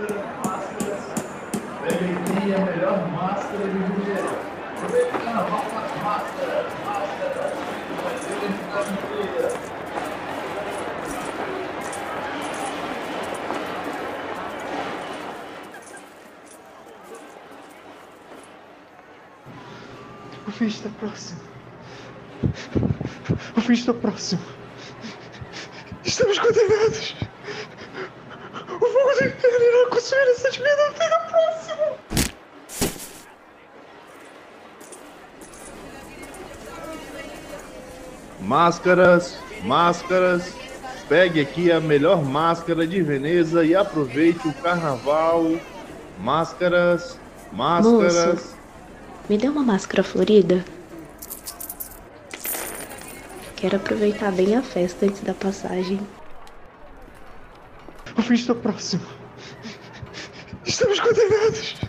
máscara, máscaras. Pegue aqui a melhor máscara de Julieta. Aproveita o carnaval com as máscaras, máscaras. Vai ser a cidade inteira. O fim está próximo. O fim está próximo. Estamos condenados. O fogo do inferno irá consumir essas vidas até a próxima. Máscaras, máscaras. Pegue aqui a melhor máscara de Veneza e aproveite o carnaval. Máscaras, máscaras. Moço, me dê uma máscara florida. Quero aproveitar bem a festa antes da passagem. O fim está próximo. Estamos condenados.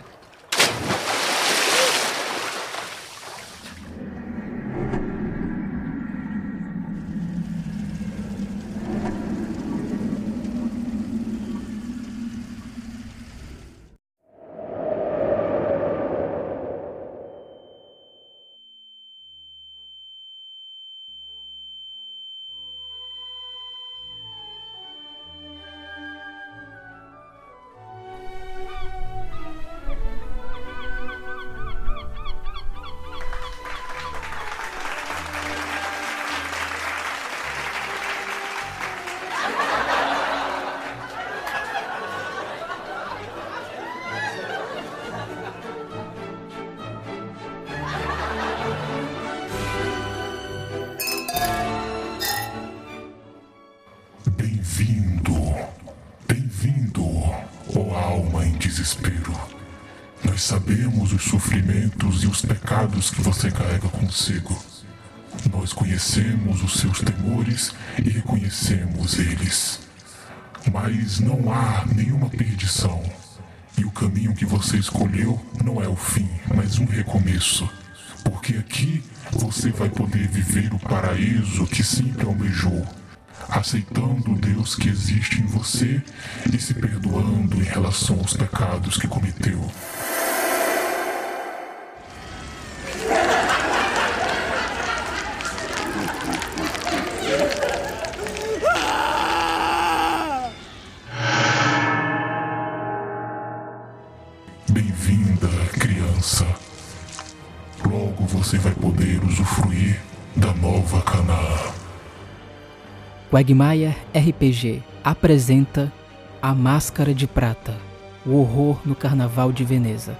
Consigo. Nós conhecemos os seus temores e reconhecemos eles. Mas não há nenhuma perdição. E o caminho que você escolheu não é o fim, mas um recomeço. Porque aqui você vai poder viver o paraíso que sempre almejou aceitando o Deus que existe em você e se perdoando em relação aos pecados que cometeu. Quagmire RPG apresenta A Máscara de Prata, o horror no Carnaval de Veneza.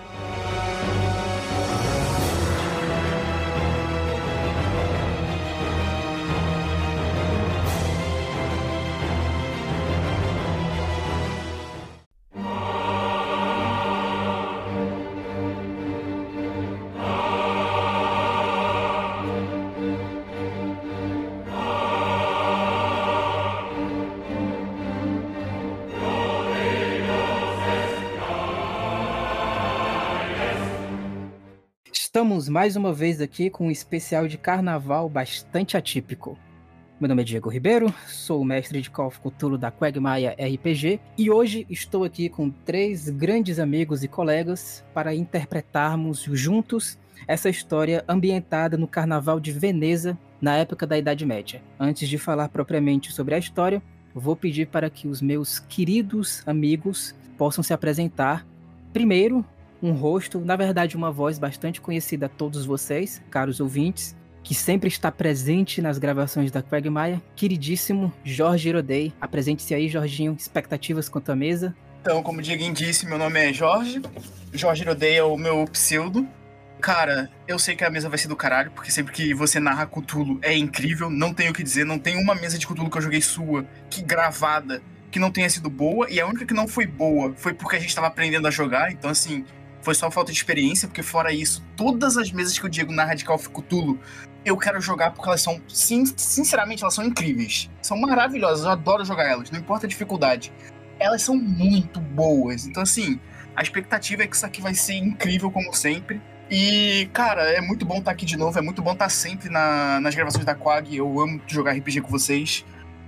Estamos mais uma vez aqui com um especial de carnaval bastante atípico. Meu nome é Diego Ribeiro, sou o mestre de Call of Cthulhu da Quagmire RPG e hoje estou aqui com três grandes amigos e colegas para interpretarmos juntos essa história ambientada no Carnaval de Veneza na época da Idade Média. Antes de falar propriamente sobre a história, vou pedir para que os meus queridos amigos possam se apresentar. Primeiro, um rosto, na verdade, uma voz bastante conhecida a todos vocês, caros ouvintes, que sempre está presente nas gravações da Quagmire, queridíssimo Jorge Irodei. Apresente-se aí, Jorginho, expectativas quanto à mesa. Então, como o Dieguinho disse, meu nome é Jorge. Jorge Irodei é o meu pseudo. Cara, eu sei que a mesa vai ser do caralho, porque sempre que você narra Cthulhu é incrível, não tenho o que dizer, não tem uma mesa de Cthulhu que eu joguei sua, que gravada, que não tenha sido boa, e a única que não foi boa foi porque a gente tava aprendendo a jogar, então assim, foi só falta de experiência, porque fora isso, todas as mesas que o Diego narra de of Cthulhu, eu quero jogar porque elas são, sin sinceramente, elas são incríveis. São maravilhosas, eu adoro jogar elas, não importa a dificuldade. Elas são muito boas, então assim, a expectativa é que isso aqui vai ser incrível como sempre. E, cara, é muito bom estar aqui de novo, é muito bom estar sempre na, nas gravações da Quag, eu amo jogar RPG com vocês.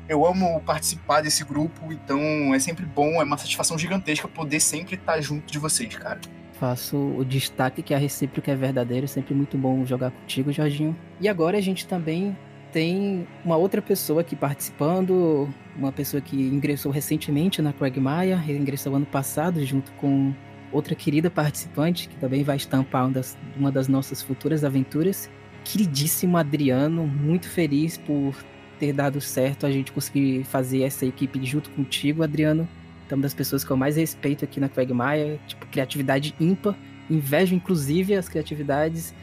Eu amo participar desse grupo, então é sempre bom, é uma satisfação gigantesca poder sempre estar junto de vocês, cara. Faço o destaque que a recíproca é verdadeira, sempre muito bom jogar contigo, Jorginho. E agora a gente também tem uma outra pessoa aqui participando, uma pessoa que ingressou recentemente na Quagmire, ingressou ano passado junto com outra querida participante que também vai estampar uma das, uma das nossas futuras aventuras. Queridíssimo Adriano, muito feliz por ter dado certo a gente conseguir fazer essa equipe junto contigo, Adriano. É uma das pessoas que eu mais respeito aqui na Quagmire, tipo, criatividade ímpar. Invejo, inclusive, as criatividades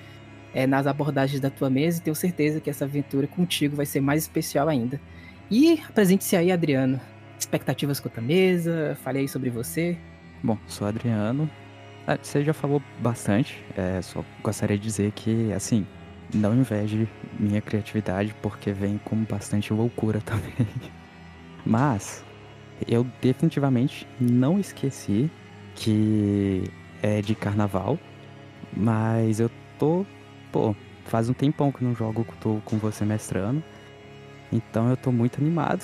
é, nas abordagens da tua mesa e tenho certeza que essa aventura contigo vai ser mais especial ainda. E apresente-se aí, Adriano. Expectativas quanto à mesa, falei sobre você. Bom, sou Adriano. Ah, você já falou bastante, é, só gostaria de dizer que, assim, não inveje minha criatividade, porque vem com bastante loucura também. Mas, eu definitivamente não esqueci que é de carnaval, mas eu tô, pô, faz um tempão que não jogo tô com você mestrando, então eu tô muito animado,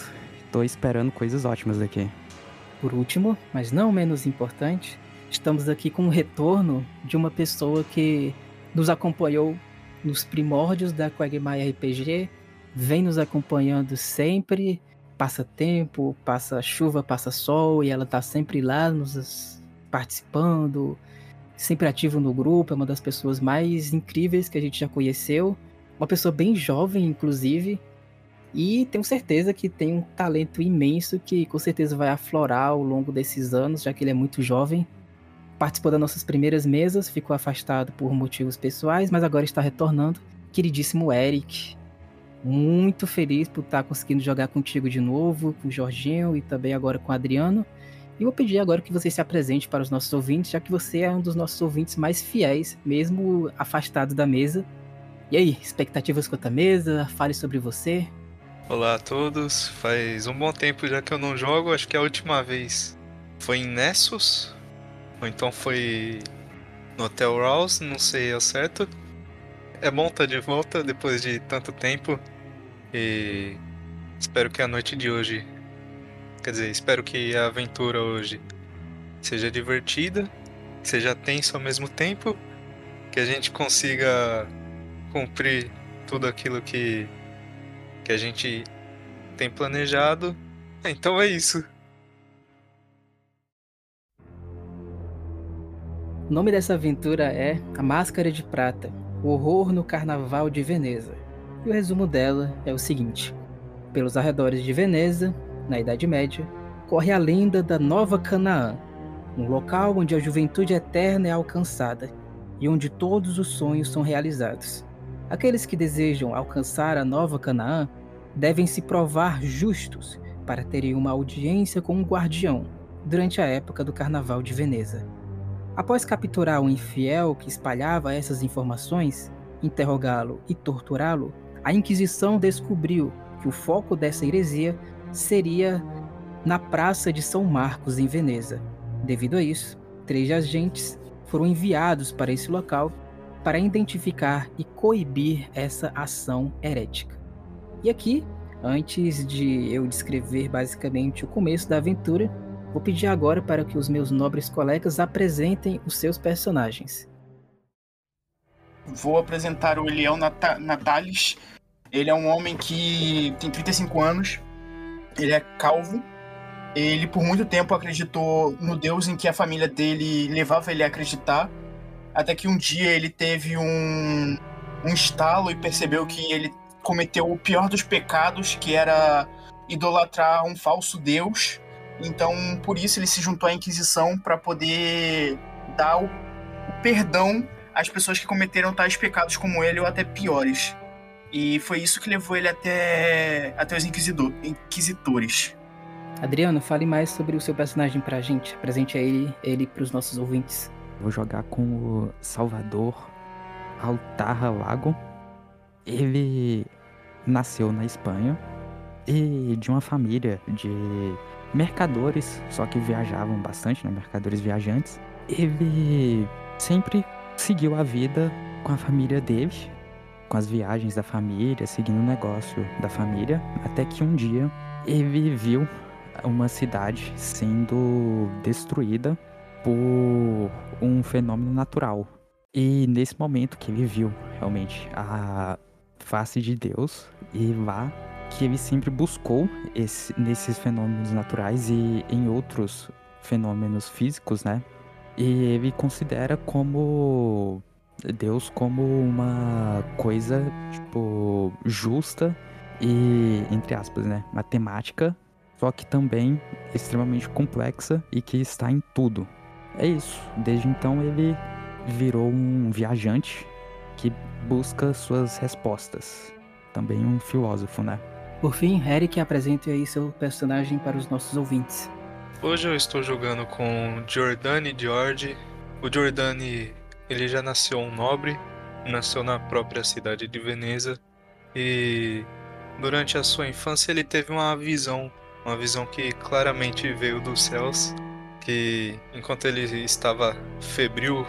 tô esperando coisas ótimas daqui. Por último, mas não menos importante, estamos aqui com o retorno de uma pessoa que nos acompanhou nos primórdios da Quagmire RPG, vem nos acompanhando sempre, passa tempo, passa chuva, passa sol, e ela tá sempre lá nos participando, sempre ativo no grupo, é uma das pessoas mais incríveis que a gente já conheceu, uma pessoa bem jovem, inclusive, e tenho certeza que tem um talento imenso que com certeza vai aflorar ao longo desses anos, já que ele é muito jovem. Participou das nossas primeiras mesas, ficou afastado por motivos pessoais, mas agora está retornando. Queridíssimo Eric, muito feliz por estar conseguindo jogar contigo de novo, com o Jorginho e também agora com o Adriano. E vou pedir agora que você se apresente para os nossos ouvintes, já que você é um dos nossos ouvintes mais fiéis, mesmo afastado da mesa. E aí, expectativas quanto à mesa? Fale sobre você. Olá a todos, faz um bom tempo já que eu não jogo, acho que a última vez foi em Nessus, ou então foi no Hotel Rouse, não sei ao certo. É bom estar de volta depois de tanto tempo e espero que a noite de hoje, quer dizer, espero que a aventura hoje seja divertida, seja tenso ao mesmo tempo, que a gente consiga cumprir tudo aquilo que que a gente tem planejado. Então é isso. O nome dessa aventura é A Máscara de Prata O Horror no Carnaval de Veneza. E o resumo dela é o seguinte: Pelos arredores de Veneza, na Idade Média, corre a lenda da Nova Canaã, um local onde a juventude eterna é alcançada e onde todos os sonhos são realizados. Aqueles que desejam alcançar a nova Canaã devem se provar justos para terem uma audiência com um guardião durante a época do Carnaval de Veneza. Após capturar o infiel que espalhava essas informações, interrogá-lo e torturá-lo, a Inquisição descobriu que o foco dessa heresia seria na Praça de São Marcos, em Veneza. Devido a isso, três agentes foram enviados para esse local para identificar e coibir essa ação herética. E aqui, antes de eu descrever basicamente o começo da aventura, vou pedir agora para que os meus nobres colegas apresentem os seus personagens. Vou apresentar o Eliel Natalis. Ele é um homem que tem 35 anos, ele é calvo. Ele por muito tempo acreditou no Deus em que a família dele levava ele a acreditar até que um dia ele teve um, um estalo e percebeu que ele cometeu o pior dos pecados, que era idolatrar um falso deus. Então, por isso ele se juntou à Inquisição para poder dar o, o perdão às pessoas que cometeram tais pecados como ele ou até piores. E foi isso que levou ele até, até os inquisidor, inquisitores. Adriano, fale mais sobre o seu personagem pra gente. Apresente ele, ele pros nossos ouvintes. Vou jogar com o Salvador Altarra Lago. Ele nasceu na Espanha e de uma família de mercadores, só que viajavam bastante, né? Mercadores viajantes. Ele sempre seguiu a vida com a família dele com as viagens da família, seguindo o negócio da família, até que um dia ele viu uma cidade sendo destruída por um fenômeno natural. E nesse momento que ele viu realmente a face de Deus e lá que ele sempre buscou esse, nesses fenômenos naturais e em outros fenômenos físicos, né? E ele considera como Deus como uma coisa, tipo, justa e, entre aspas, né, matemática, só que também extremamente complexa e que está em tudo. É isso. Desde então ele virou um viajante que busca suas respostas. Também um filósofo, né? Por fim, Eric apresente aí seu personagem para os nossos ouvintes. Hoje eu estou jogando com Giordani George. O Giordani, ele já nasceu um nobre, nasceu na própria cidade de Veneza e durante a sua infância ele teve uma visão, uma visão que claramente veio dos céus, que enquanto ele estava febril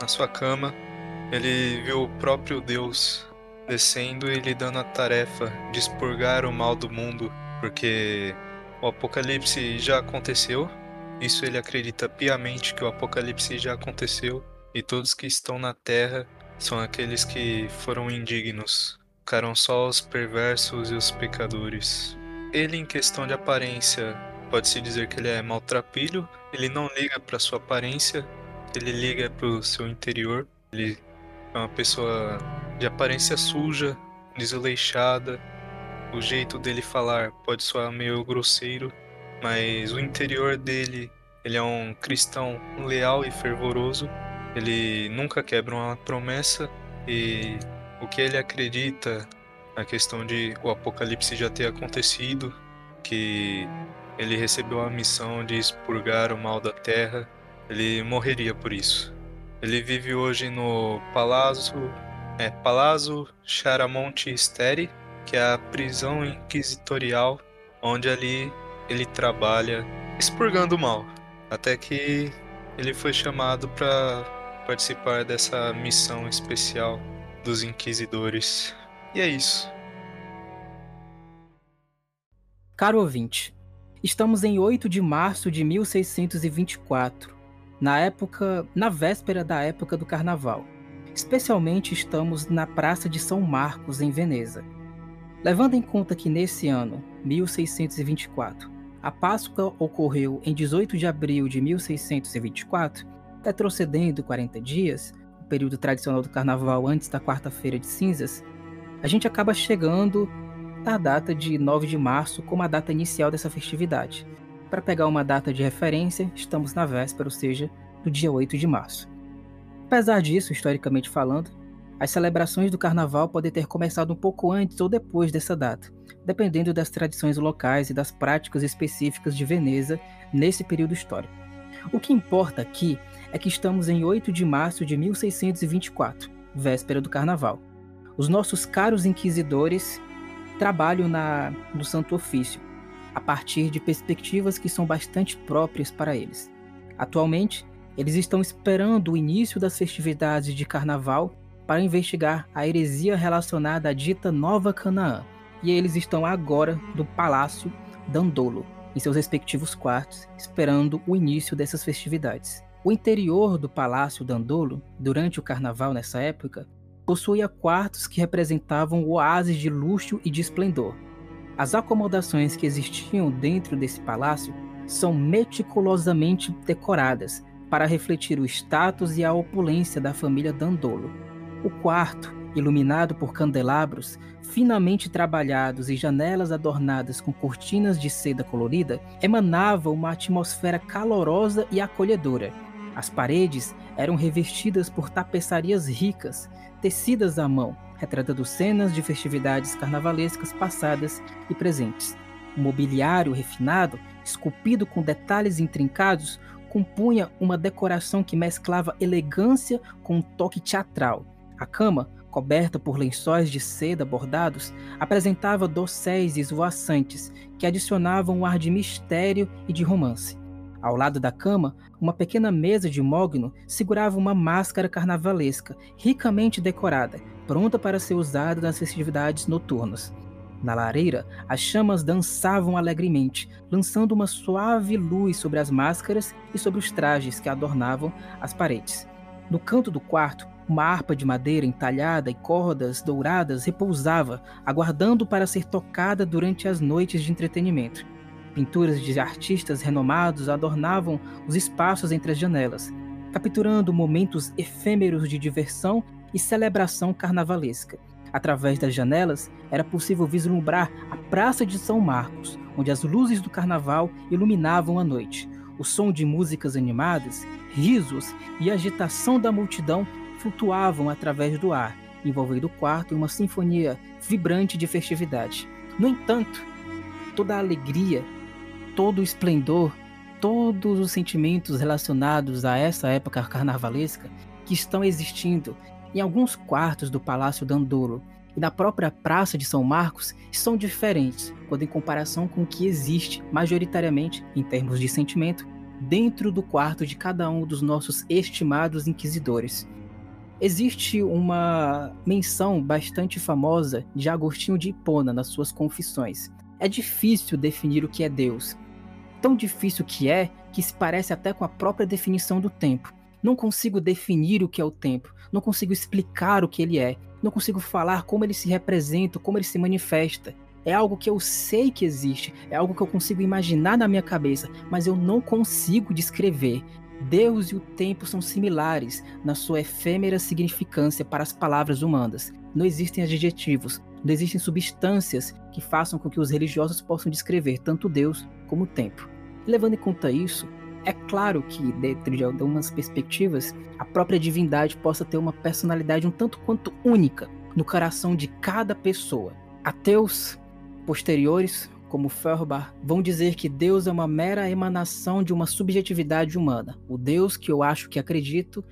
na sua cama, ele viu o próprio Deus descendo e lhe dando a tarefa de expurgar o mal do mundo, porque o apocalipse já aconteceu. Isso ele acredita piamente que o apocalipse já aconteceu e todos que estão na terra são aqueles que foram indignos. Ficaram só os perversos e os pecadores. Ele, em questão de aparência, pode-se dizer que ele é maltrapilho. Ele não liga para sua aparência, ele liga para o seu interior. Ele é uma pessoa de aparência suja, desleixada. O jeito dele falar pode soar meio grosseiro, mas o interior dele, ele é um cristão leal e fervoroso. Ele nunca quebra uma promessa e o que ele acredita na questão de o apocalipse já ter acontecido, que ele recebeu a missão de expurgar o mal da terra, ele morreria por isso. Ele vive hoje no Palazzo, é, Palazzo Charamonte Steri, que é a prisão inquisitorial, onde ali ele trabalha expurgando o mal, até que ele foi chamado para participar dessa missão especial dos inquisidores. E é isso. Caro ouvinte, estamos em 8 de março de 1624 na época, na véspera da época do carnaval. Especialmente estamos na Praça de São Marcos, em Veneza. Levando em conta que nesse ano, 1624, a Páscoa ocorreu em 18 de abril de 1624, retrocedendo 40 dias, o período tradicional do carnaval antes da quarta-feira de cinzas, a gente acaba chegando à data de 9 de março como a data inicial dessa festividade, para pegar uma data de referência, estamos na véspera, ou seja, do dia 8 de março. Apesar disso, historicamente falando, as celebrações do carnaval podem ter começado um pouco antes ou depois dessa data, dependendo das tradições locais e das práticas específicas de Veneza nesse período histórico. O que importa aqui é que estamos em 8 de março de 1624, véspera do carnaval. Os nossos caros inquisidores trabalham na, no Santo Ofício, a partir de perspectivas que são bastante próprias para eles. Atualmente, eles estão esperando o início das festividades de carnaval para investigar a heresia relacionada à dita Nova Canaã, e eles estão agora no Palácio Dandolo, em seus respectivos quartos, esperando o início dessas festividades. O interior do Palácio Dandolo, durante o carnaval nessa época, possuía quartos que representavam oásis de luxo e de esplendor, as acomodações que existiam dentro desse palácio são meticulosamente decoradas para refletir o status e a opulência da família Dandolo. O quarto, iluminado por candelabros finamente trabalhados e janelas adornadas com cortinas de seda colorida, emanava uma atmosfera calorosa e acolhedora. As paredes eram revestidas por tapeçarias ricas, tecidas à mão, retratando cenas de festividades carnavalescas passadas e presentes. O mobiliário refinado, esculpido com detalhes intrincados, compunha uma decoração que mesclava elegância com um toque teatral. A cama, coberta por lençóis de seda bordados, apresentava dosséis esvoaçantes que adicionavam um ar de mistério e de romance. Ao lado da cama, uma pequena mesa de mogno segurava uma máscara carnavalesca, ricamente decorada, pronta para ser usada nas festividades noturnas. Na lareira, as chamas dançavam alegremente, lançando uma suave luz sobre as máscaras e sobre os trajes que adornavam as paredes. No canto do quarto, uma harpa de madeira entalhada e cordas douradas repousava, aguardando para ser tocada durante as noites de entretenimento. Pinturas de artistas renomados adornavam os espaços entre as janelas, capturando momentos efêmeros de diversão e celebração carnavalesca. Através das janelas, era possível vislumbrar a Praça de São Marcos, onde as luzes do carnaval iluminavam a noite. O som de músicas animadas, risos e agitação da multidão flutuavam através do ar, envolvendo o quarto em uma sinfonia vibrante de festividade. No entanto, toda a alegria, todo o esplendor, todos os sentimentos relacionados a essa época carnavalesca que estão existindo em alguns quartos do Palácio Dandolo e da própria Praça de São Marcos são diferentes quando em comparação com o que existe majoritariamente, em termos de sentimento, dentro do quarto de cada um dos nossos estimados inquisidores. Existe uma menção bastante famosa de Agostinho de Hipona nas suas Confissões. É difícil definir o que é Deus. Tão difícil que é que se parece até com a própria definição do tempo. Não consigo definir o que é o tempo, não consigo explicar o que ele é, não consigo falar como ele se representa, como ele se manifesta. É algo que eu sei que existe, é algo que eu consigo imaginar na minha cabeça, mas eu não consigo descrever. Deus e o tempo são similares na sua efêmera significância para as palavras humanas. Não existem adjetivos, não existem substâncias que façam com que os religiosos possam descrever tanto Deus como o tempo. levando em conta isso, é claro que, dentro de algumas perspectivas, a própria divindade possa ter uma personalidade um tanto quanto única no coração de cada pessoa. Ateus posteriores, como Feuerbach, vão dizer que Deus é uma mera emanação de uma subjetividade humana. O Deus que eu acho que acredito,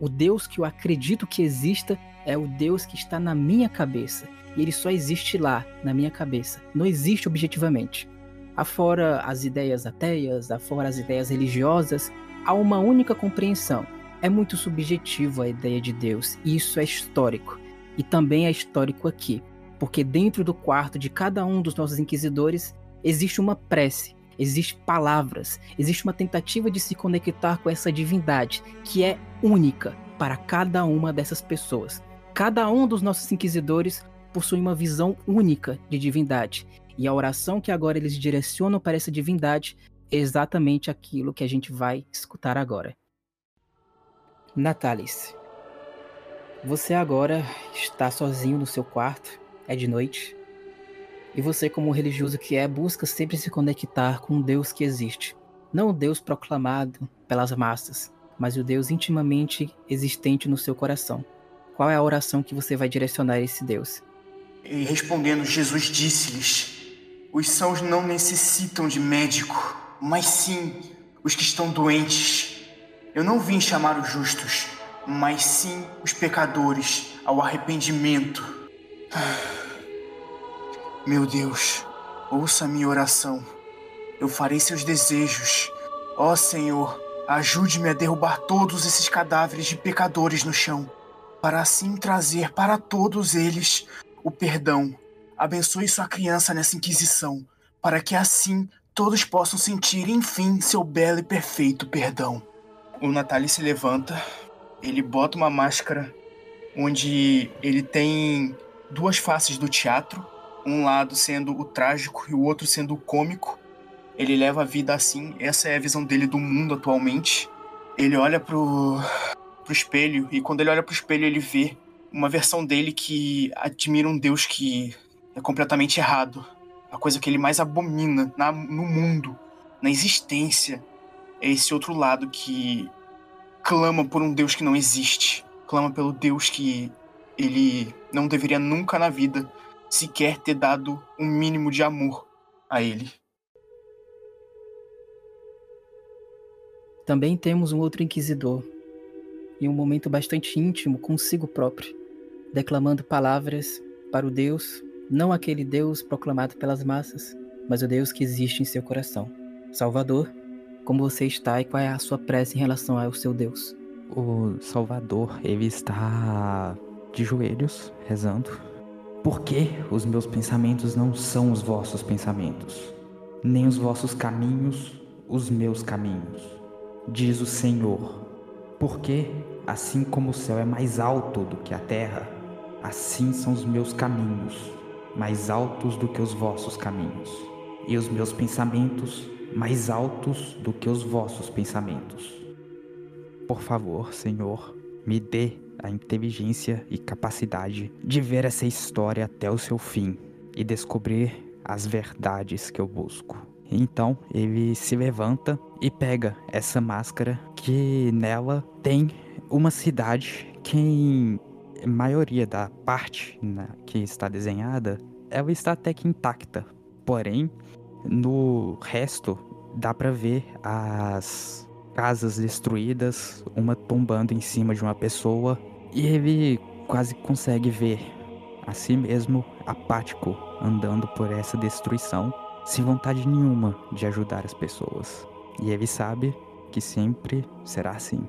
o Deus que eu acredito que exista, é o Deus que está na minha cabeça. E ele só existe lá, na minha cabeça. Não existe objetivamente afora as ideias ateias, afora as ideias religiosas, há uma única compreensão. É muito subjetivo a ideia de Deus, e isso é histórico. E também é histórico aqui, porque dentro do quarto de cada um dos nossos inquisidores existe uma prece, existe palavras, existe uma tentativa de se conectar com essa divindade que é única para cada uma dessas pessoas. Cada um dos nossos inquisidores possui uma visão única de divindade e a oração que agora eles direcionam para essa divindade é exatamente aquilo que a gente vai escutar agora. Natalis, você agora está sozinho no seu quarto, é de noite, e você, como religioso que é, busca sempre se conectar com um Deus que existe. Não o Deus proclamado pelas massas, mas o Deus intimamente existente no seu coração. Qual é a oração que você vai direcionar a esse Deus? E respondendo, Jesus disse-lhes: os sãos não necessitam de médico, mas sim os que estão doentes. Eu não vim chamar os justos, mas sim os pecadores ao arrependimento. Meu Deus, ouça minha oração. Eu farei seus desejos. Ó Senhor, ajude-me a derrubar todos esses cadáveres de pecadores no chão, para assim trazer para todos eles o perdão Abençoe sua criança nessa inquisição, para que assim todos possam sentir, enfim, seu belo e perfeito perdão. O Natalie se levanta, ele bota uma máscara onde ele tem duas faces do teatro, um lado sendo o trágico e o outro sendo o cômico. Ele leva a vida assim, essa é a visão dele do mundo atualmente. Ele olha pro, pro espelho e quando ele olha pro espelho ele vê uma versão dele que admira um Deus que é completamente errado. A coisa que ele mais abomina na, no mundo, na existência, é esse outro lado que clama por um Deus que não existe. Clama pelo Deus que ele não deveria nunca na vida sequer ter dado um mínimo de amor a ele. Também temos um outro inquisidor, em um momento bastante íntimo consigo próprio, declamando palavras para o Deus não aquele Deus proclamado pelas massas, mas o Deus que existe em seu coração. Salvador, como você está e qual é a sua prece em relação ao seu Deus? O Salvador, ele está de joelhos, rezando. Por que os meus pensamentos não são os vossos pensamentos, nem os vossos caminhos os meus caminhos? Diz o Senhor. Porque, assim como o céu é mais alto do que a terra, assim são os meus caminhos, mais altos do que os vossos caminhos, e os meus pensamentos mais altos do que os vossos pensamentos. Por favor, Senhor, me dê a inteligência e capacidade de ver essa história até o seu fim e descobrir as verdades que eu busco. Então ele se levanta e pega essa máscara que nela tem uma cidade que em maioria da parte né, que está desenhada ela está até que intacta. Porém, no resto dá para ver as casas destruídas, uma tombando em cima de uma pessoa, e ele quase consegue ver a si mesmo apático andando por essa destruição, sem vontade nenhuma de ajudar as pessoas. E ele sabe que sempre será assim.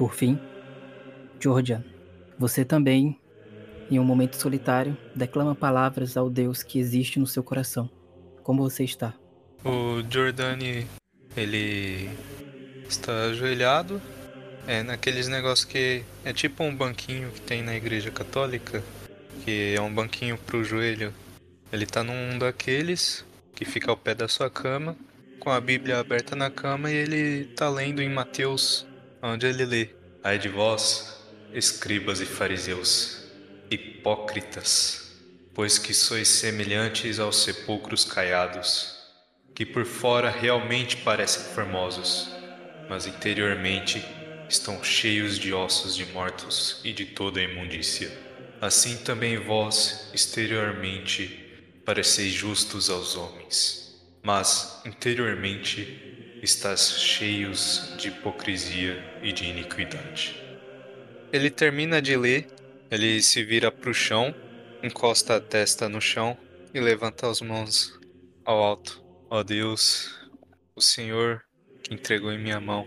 Por fim, Georgia, você também, em um momento solitário, declama palavras ao Deus que existe no seu coração. Como você está? O Giordani, ele está ajoelhado, é naqueles negócios que é tipo um banquinho que tem na igreja católica, que é um banquinho pro joelho. Ele tá num daqueles que fica ao pé da sua cama, com a Bíblia aberta na cama e ele tá lendo em Mateus, onde ele lê: Ai de vós, escribas e fariseus, hipócritas, pois que sois semelhantes aos sepulcros caiados, que por fora realmente parecem formosos, mas interiormente estão cheios de ossos de mortos e de toda imundícia. Assim também vós, exteriormente, pareceis justos aos homens, mas interiormente estás cheios de hipocrisia e de iniquidade. Ele termina de ler, ele se vira para o chão, encosta a testa no chão e levanta as mãos ao alto. Ó oh Deus, o Senhor que entregou em minha mão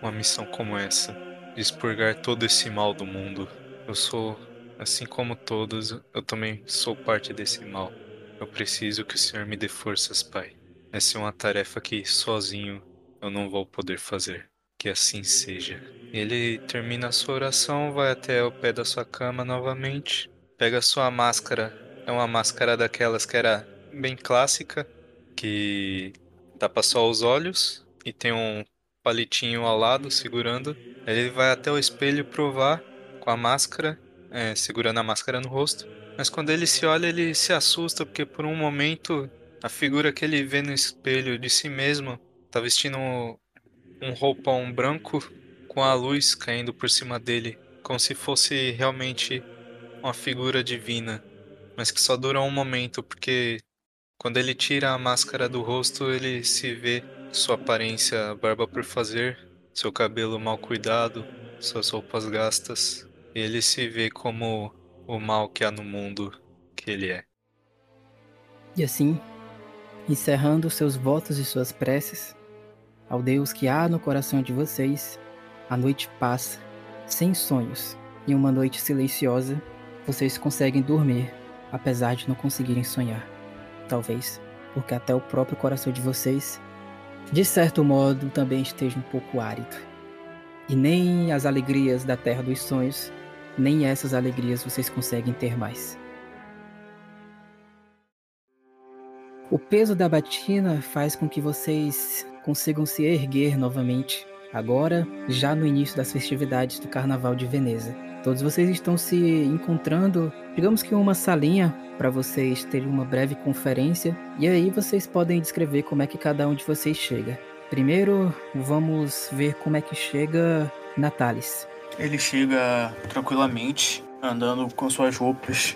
uma missão como essa, de expurgar todo esse mal do mundo. Eu sou, assim como todos, eu também sou parte desse mal. Eu preciso que o Senhor me dê forças, Pai. Essa é uma tarefa que sozinho eu não vou poder fazer. Que assim seja. Ele termina a sua oração, vai até o pé da sua cama novamente, pega a sua máscara. É uma máscara daquelas que era bem clássica, que tapa só os olhos e tem um palitinho ao lado segurando. Ele vai até o espelho provar com a máscara, é, segurando a máscara no rosto. Mas quando ele se olha, ele se assusta porque por um momento a figura que ele vê no espelho de si mesmo tá vestindo um roupão branco com a luz caindo por cima dele, como se fosse realmente uma figura divina, mas que só dura um momento porque quando ele tira a máscara do rosto, ele se vê sua aparência barba por fazer, seu cabelo mal cuidado, suas roupas gastas, e ele se vê como o mal que há no mundo que ele é. E assim, encerrando seus votos e suas preces, ao Deus que há no coração de vocês, a noite passa, sem sonhos, e uma noite silenciosa, vocês conseguem dormir, apesar de não conseguirem sonhar. Talvez porque até o próprio coração de vocês de certo modo, também esteja um pouco árido. E nem as alegrias da terra dos sonhos, nem essas alegrias vocês conseguem ter mais. O peso da batina faz com que vocês consigam se erguer novamente, agora já no início das festividades do Carnaval de Veneza. Todos vocês estão se encontrando, digamos que uma salinha para vocês terem uma breve conferência e aí vocês podem descrever como é que cada um de vocês chega. Primeiro, vamos ver como é que chega Natalis. Ele chega tranquilamente, andando com suas roupas.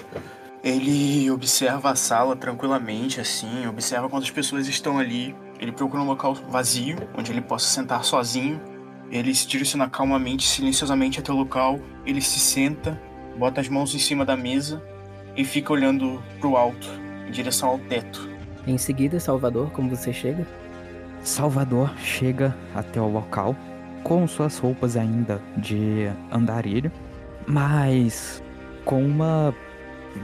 Ele observa a sala tranquilamente, assim, observa quantas pessoas estão ali. Ele procura um local vazio, onde ele possa sentar sozinho. Ele se direciona calmamente, silenciosamente até o local. Ele se senta, bota as mãos em cima da mesa e fica olhando pro alto, em direção ao teto. Em seguida, Salvador, como você chega? Salvador chega até o local com suas roupas ainda de andarilho, mas com uma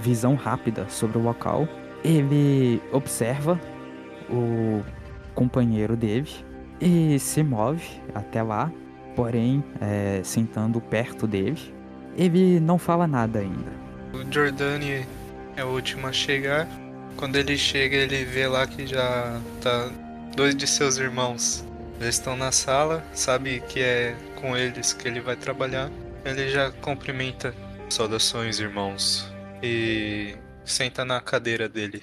visão rápida sobre o local, ele observa o companheiro dele e se move até lá, porém, é, sentando perto dele. Ele não fala nada ainda. O Jordani é o último a chegar. Quando ele chega, ele vê lá que já tá dois de seus irmãos. Eles estão na sala, sabe que é com eles que ele vai trabalhar. Ele já cumprimenta. Saudações, irmãos. E senta na cadeira dele.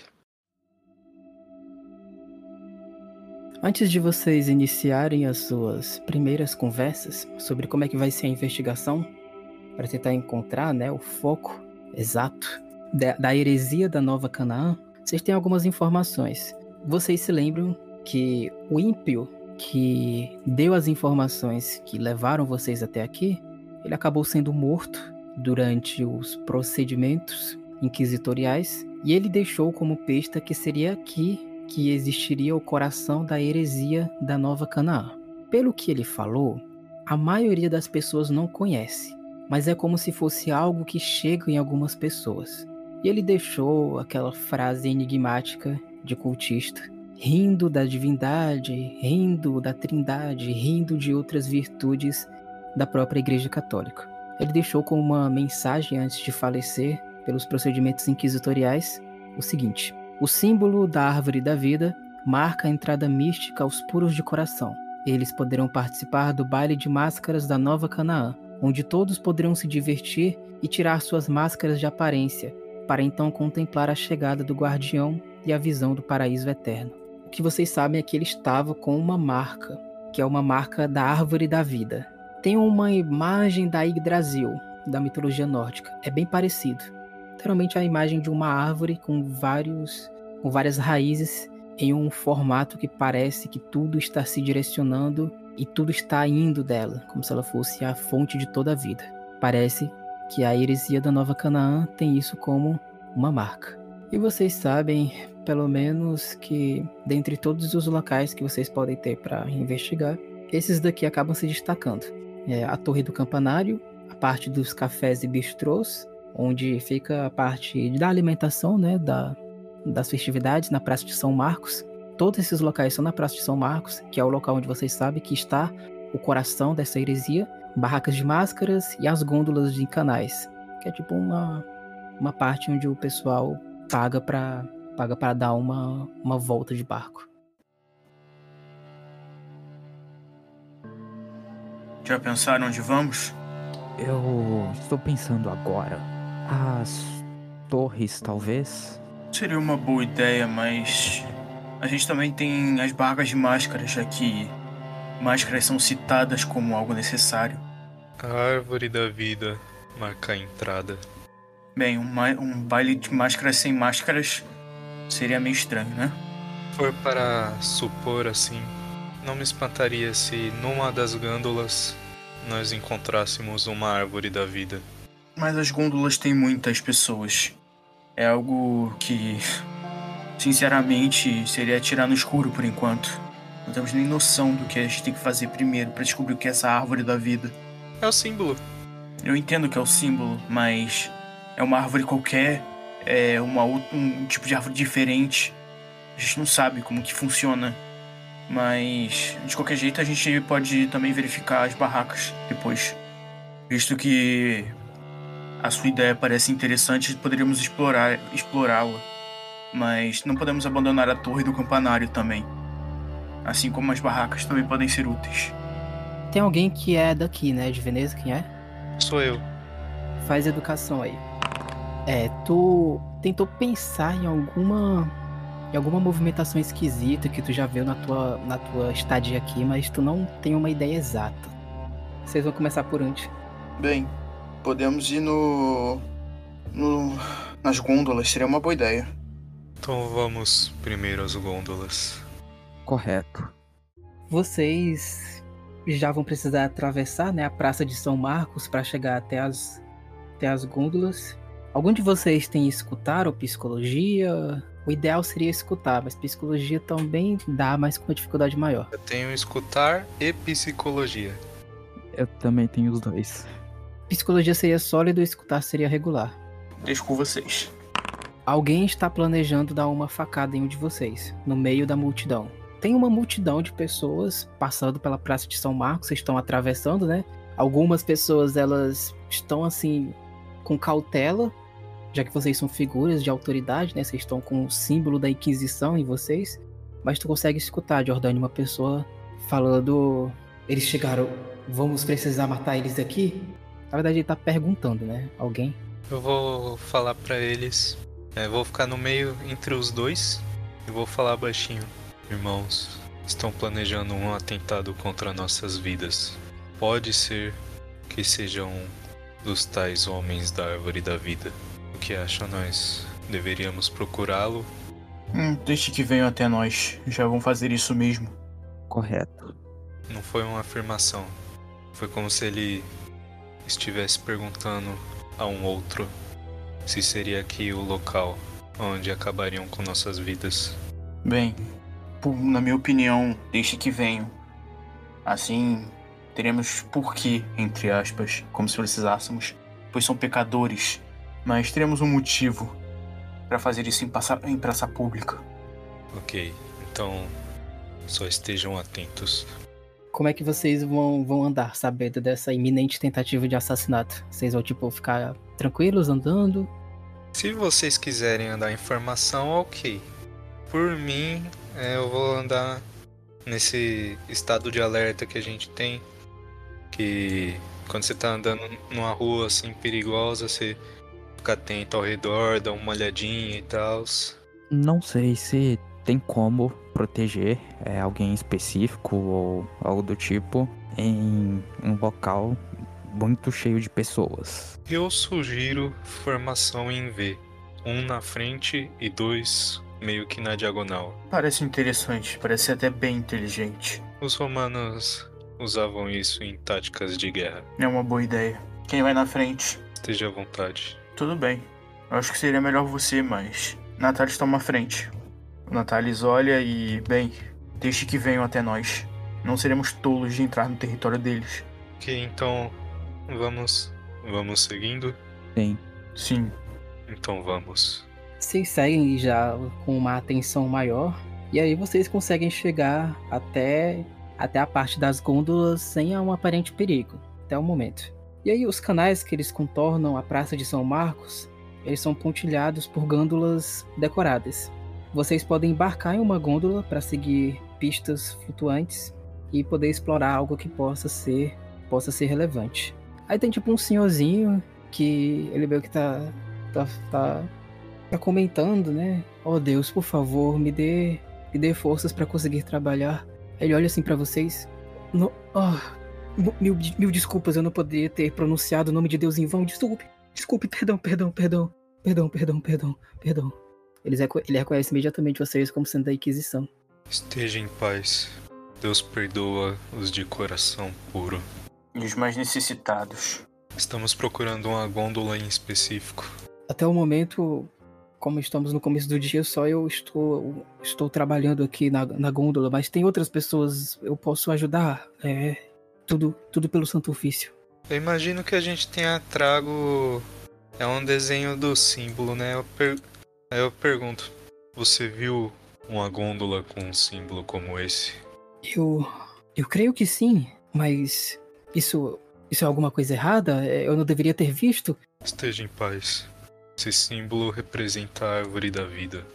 Antes de vocês iniciarem as suas primeiras conversas sobre como é que vai ser a investigação, para tentar encontrar né, o foco exato da, da heresia da Nova Canaã, vocês têm algumas informações. Vocês se lembram que o ímpio que deu as informações que levaram vocês até aqui, ele acabou sendo morto durante os procedimentos inquisitoriais e ele deixou como pista que seria aqui que existiria o coração da heresia da Nova Canaã. Pelo que ele falou, a maioria das pessoas não conhece, mas é como se fosse algo que chega em algumas pessoas. E ele deixou aquela frase enigmática de cultista, rindo da divindade, rindo da trindade, rindo de outras virtudes da própria Igreja Católica. Ele deixou como uma mensagem antes de falecer, pelos procedimentos inquisitoriais, o seguinte: o símbolo da árvore da vida marca a entrada mística aos puros de coração. Eles poderão participar do baile de máscaras da Nova Canaã, onde todos poderão se divertir e tirar suas máscaras de aparência, para então contemplar a chegada do guardião e a visão do paraíso eterno. O que vocês sabem é que ele estava com uma marca, que é uma marca da árvore da vida. Tem uma imagem da Yggdrasil, da mitologia nórdica. É bem parecido literalmente a imagem de uma árvore com vários com várias raízes em um formato que parece que tudo está se direcionando e tudo está indo dela, como se ela fosse a fonte de toda a vida. Parece que a heresia da Nova Canaã tem isso como uma marca. E vocês sabem, pelo menos, que dentre todos os locais que vocês podem ter para investigar, esses daqui acabam se destacando. É a Torre do Campanário, a parte dos cafés e bistrôs, onde fica a parte da alimentação, né, da, das festividades na Praça de São Marcos. Todos esses locais são na Praça de São Marcos, que é o local onde vocês sabem que está o coração dessa heresia, barracas de máscaras e as gôndolas de canais, que é tipo uma, uma parte onde o pessoal paga para paga para dar uma, uma volta de barco. Já pensaram onde vamos? Eu estou pensando agora. As torres, talvez? Seria uma boa ideia, mas a gente também tem as barracas de máscaras, já que máscaras são citadas como algo necessário. A árvore da vida marca a entrada. Bem, um, um baile de máscaras sem máscaras seria meio estranho, né? For para supor assim, não me espantaria se numa das gândolas nós encontrássemos uma árvore da vida. Mas as gôndolas têm muitas pessoas. É algo que, sinceramente, seria atirar no escuro por enquanto. Não temos nem noção do que a gente tem que fazer primeiro para descobrir o que é essa árvore da vida. É o símbolo. Eu entendo que é o símbolo, mas é uma árvore qualquer, é uma, um tipo de árvore diferente. A gente não sabe como que funciona. Mas, de qualquer jeito, a gente pode também verificar as barracas depois. Visto que a sua ideia parece interessante, poderíamos explorar explorá-la. Mas não podemos abandonar a torre do campanário também. Assim como as barracas também podem ser úteis. Tem alguém que é daqui, né? De Veneza, quem é? Sou eu. Faz educação aí. É, tu tentou pensar em alguma em alguma movimentação esquisita que tu já viu na tua, na tua estadia aqui, mas tu não tem uma ideia exata. Vocês vão começar por onde? Bem, podemos ir no. no. nas gôndolas, seria uma boa ideia. Então vamos primeiro às gôndolas. Correto. Vocês já vão precisar atravessar né, a Praça de São Marcos para chegar até as, até as gôndolas. Algum de vocês tem escutado psicologia? O ideal seria escutar, mas psicologia também dá, mas com uma dificuldade maior. Eu tenho escutar e psicologia. Eu também tenho os dois. Psicologia seria sólido e escutar seria regular. Deixo com vocês. Alguém está planejando dar uma facada em um de vocês, no meio da multidão. Tem uma multidão de pessoas passando pela Praça de São Marcos, vocês estão atravessando, né? Algumas pessoas elas estão assim com cautela, já que vocês são figuras de autoridade, né? Vocês estão com o símbolo da Inquisição em vocês. Mas tu consegue escutar, Jordânia, uma pessoa falando: Eles chegaram, vamos precisar matar eles aqui? Na verdade, ele tá perguntando, né? Alguém. Eu vou falar pra eles. é, vou ficar no meio entre os dois e vou falar baixinho. Irmãos, estão planejando um atentado contra nossas vidas. Pode ser que sejam dos tais homens da árvore da vida. O que acham nós? Deveríamos procurá-lo? Hum, deixe que venham até nós. Já vão fazer isso mesmo. Correto. Não foi uma afirmação. Foi como se ele estivesse perguntando a um outro se seria aqui o local onde acabariam com nossas vidas. Bem, na minha opinião, deixe que venham. Assim, teremos porquê, entre aspas, como se precisássemos, pois são pecadores. Mas teremos um motivo para fazer isso em, em praça pública. Ok, então só estejam atentos. Como é que vocês vão, vão andar sabendo dessa iminente tentativa de assassinato? Vocês vão, tipo, ficar tranquilos andando? Se vocês quiserem andar em formação, ok. Por mim, é, eu vou andar nesse estado de alerta que a gente tem. Que quando você tá andando numa rua assim perigosa, você fica atento ao redor, dá uma olhadinha e tal. Não sei se tem como proteger é, alguém específico ou algo do tipo em um local muito cheio de pessoas. Eu sugiro formação em V. Um na frente e dois meio que na diagonal. Parece interessante, parece até bem inteligente. Os romanos usavam isso em táticas de guerra. É uma boa ideia. Quem vai na frente? Esteja à vontade. Tudo bem. Eu acho que seria melhor você, mas. Natalis toma a frente. Natalis olha e. Bem, deixe que venham até nós. Não seremos tolos de entrar no território deles. Ok, então vamos. Vamos seguindo? Tem. Sim. Então vamos. Vocês seguem já com uma atenção maior. E aí vocês conseguem chegar até, até a parte das gôndolas sem um aparente perigo. Até o momento. E aí os canais que eles contornam a Praça de São Marcos, eles são pontilhados por gôndolas decoradas. Vocês podem embarcar em uma gôndola para seguir pistas flutuantes e poder explorar algo que possa ser possa ser relevante. Aí tem tipo um senhorzinho que ele meio que tá tá, tá, tá comentando, né? Oh Deus, por favor, me dê me dê forças para conseguir trabalhar. Ele olha assim para vocês. No, oh, mil, mil desculpas, eu não poderia ter pronunciado o nome de Deus em vão. Desculpe, desculpe, perdão, perdão, perdão, perdão, perdão, perdão, perdão. Eles reco ele reconhece imediatamente vocês como sendo da Inquisição. Esteja em paz. Deus perdoa os de coração puro. E os mais necessitados. Estamos procurando uma gôndola em específico. Até o momento, como estamos no começo do dia, só eu estou, estou trabalhando aqui na, na gôndola, mas tem outras pessoas, eu posso ajudar. É tudo, tudo pelo Santo Ofício. Eu imagino que a gente tenha trago. É um desenho do símbolo, né? Eu per... Aí eu pergunto: Você viu uma gôndola com um símbolo como esse? Eu, eu creio que sim, mas isso, isso é alguma coisa errada? Eu não deveria ter visto? Esteja em paz. Esse símbolo representa a árvore da vida.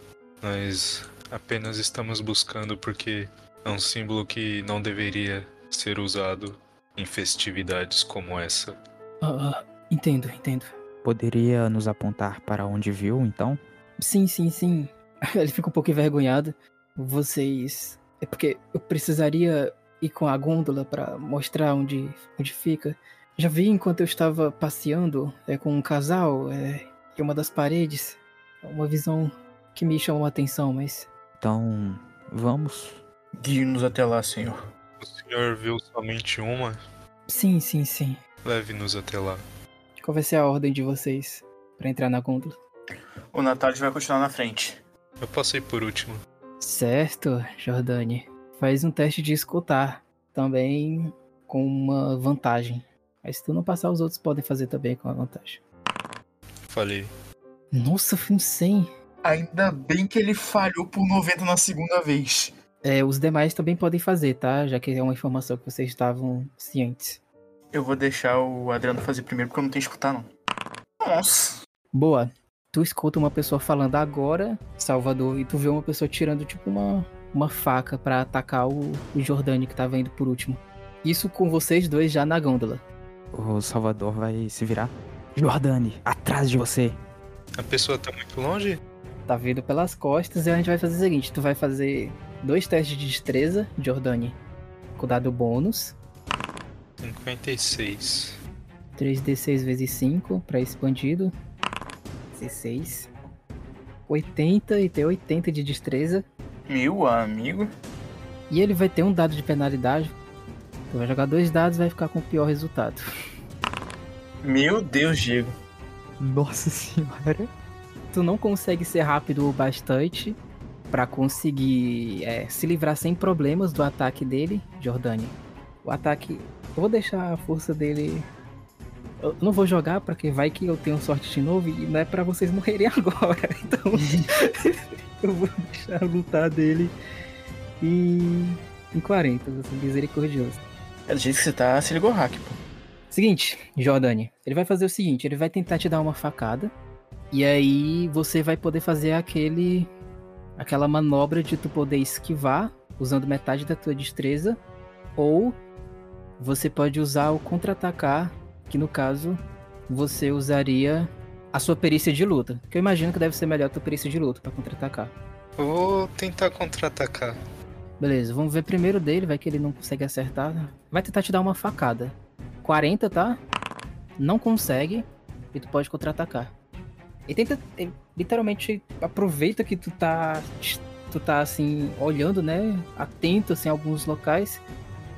Nós apenas estamos buscando porque é um símbolo que não deveria ser usado em festividades como essa. Ah, ah, entendo, entendo. Poderia nos apontar para onde viu, então? Sim, sim, sim. Ele fica um pouco envergonhado. Vocês. É porque eu precisaria ir com a gôndola para mostrar onde, onde fica. Já vi enquanto eu estava passeando é, com um casal é, em uma das paredes. É Uma visão que me chamou a atenção, mas. Então, vamos. Guie-nos até lá, senhor. O senhor viu somente uma? Sim, sim, sim. Leve-nos até lá. Qual vai ser a ordem de vocês para entrar na gôndola? O Natalis vai continuar na frente. Eu passei por último. Certo, Jordane. Faz um teste de escutar. Também com uma vantagem. Mas se tu não passar, os outros podem fazer também com a vantagem. Falei. Nossa, foi um 100. Ainda bem que ele falhou por 90 na segunda vez. É, os demais também podem fazer, tá? Já que é uma informação que vocês estavam cientes. Eu vou deixar o Adriano fazer primeiro porque eu não tenho que escutar, não. Nossa. Boa. Tu escuta uma pessoa falando agora, Salvador, e tu vê uma pessoa tirando tipo uma, uma faca pra atacar o, o Jordani que tava indo por último. Isso com vocês dois já na gôndola. O Salvador vai se virar. Jordane, atrás de você. A pessoa tá muito longe? Tá vindo pelas costas e a gente vai fazer o seguinte: tu vai fazer dois testes de destreza, Jordani, com dado bônus. 56. 3d6 vezes 5 pra esse bandido. 16. 80 e tem 80 de destreza. Meu amigo. E ele vai ter um dado de penalidade. Tu vai jogar dois dados e vai ficar com o pior resultado. Meu Deus, Diego. Nossa senhora. Tu não consegue ser rápido o bastante pra conseguir é, se livrar sem problemas do ataque dele, Jordani. O ataque. Eu vou deixar a força dele. Eu não vou jogar pra que vai que eu tenho sorte de novo e não é pra vocês morrerem agora. Então. eu vou deixar a lutar dele em, em 40, vou ser misericordioso. É do jeito que você tá, se ligou hack, pô. Seguinte, Jordani, ele vai fazer o seguinte, ele vai tentar te dar uma facada e aí você vai poder fazer aquele aquela manobra de tu poder esquivar usando metade da tua destreza ou você pode usar o contra-atacar, que no caso você usaria a sua perícia de luta, que eu imagino que deve ser melhor a tua perícia de luta pra contra-atacar. Vou tentar contra-atacar. Beleza, vamos ver primeiro dele, vai que ele não consegue acertar. Vai tentar te dar uma facada. 40, tá? Não consegue. E tu pode contra-atacar. E tenta. ele literalmente aproveita que tu tá. Tu tá assim, olhando, né? Atento assim, a alguns locais.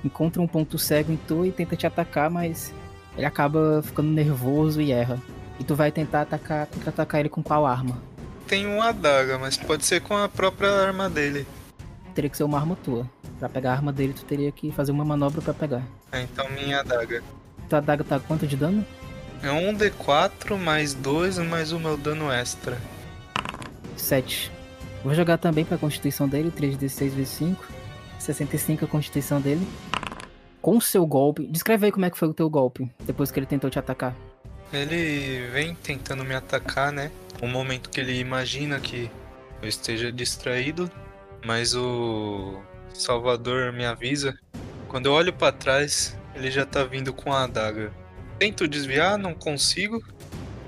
Encontra um ponto cego em tu e tenta te atacar, mas ele acaba ficando nervoso e erra. E tu vai tentar atacar, contra-atacar ele com qual arma? Tem uma adaga, mas pode ser com a própria arma dele. Teria que ser uma arma tua. Pra pegar a arma dele, tu teria que fazer uma manobra pra pegar. É, então minha adaga. Tua adaga tá quanto de dano? É um D4 mais 2 mais o meu dano extra. 7. Vou jogar também pra constituição dele, 3d6 vezes 5. 65 a constituição dele. Com o seu golpe. Descreve aí como é que foi o teu golpe, depois que ele tentou te atacar. Ele vem tentando me atacar, né? Um momento que ele imagina que eu esteja distraído, mas o Salvador me avisa. Quando eu olho pra trás, ele já tá vindo com a adaga. Tento desviar, não consigo,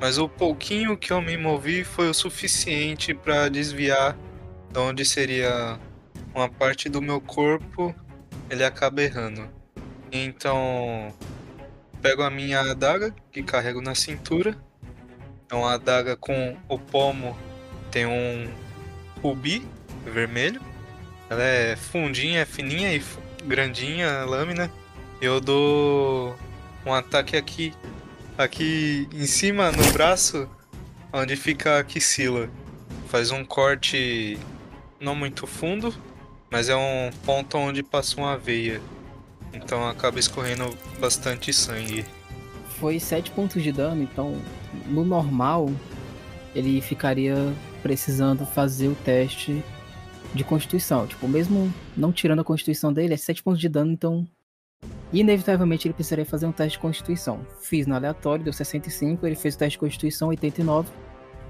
mas o pouquinho que eu me movi foi o suficiente pra desviar de onde seria uma parte do meu corpo, ele acaba errando. Então, pego a minha adaga que carrego na cintura. É uma adaga com o pomo tem um rubi vermelho. Ela é fundinha, é fininha e grandinha a lâmina. Eu dou um ataque aqui, aqui em cima no braço, onde fica a axila. Faz um corte não muito fundo, mas é um ponto onde passa uma veia. Então acaba escorrendo bastante sangue. Foi 7 pontos de dano, então no normal ele ficaria precisando fazer o teste de constituição. Tipo, mesmo não tirando a constituição dele, é 7 pontos de dano, então inevitavelmente ele precisaria fazer um teste de constituição. Fiz no aleatório, deu 65, ele fez o teste de constituição 89.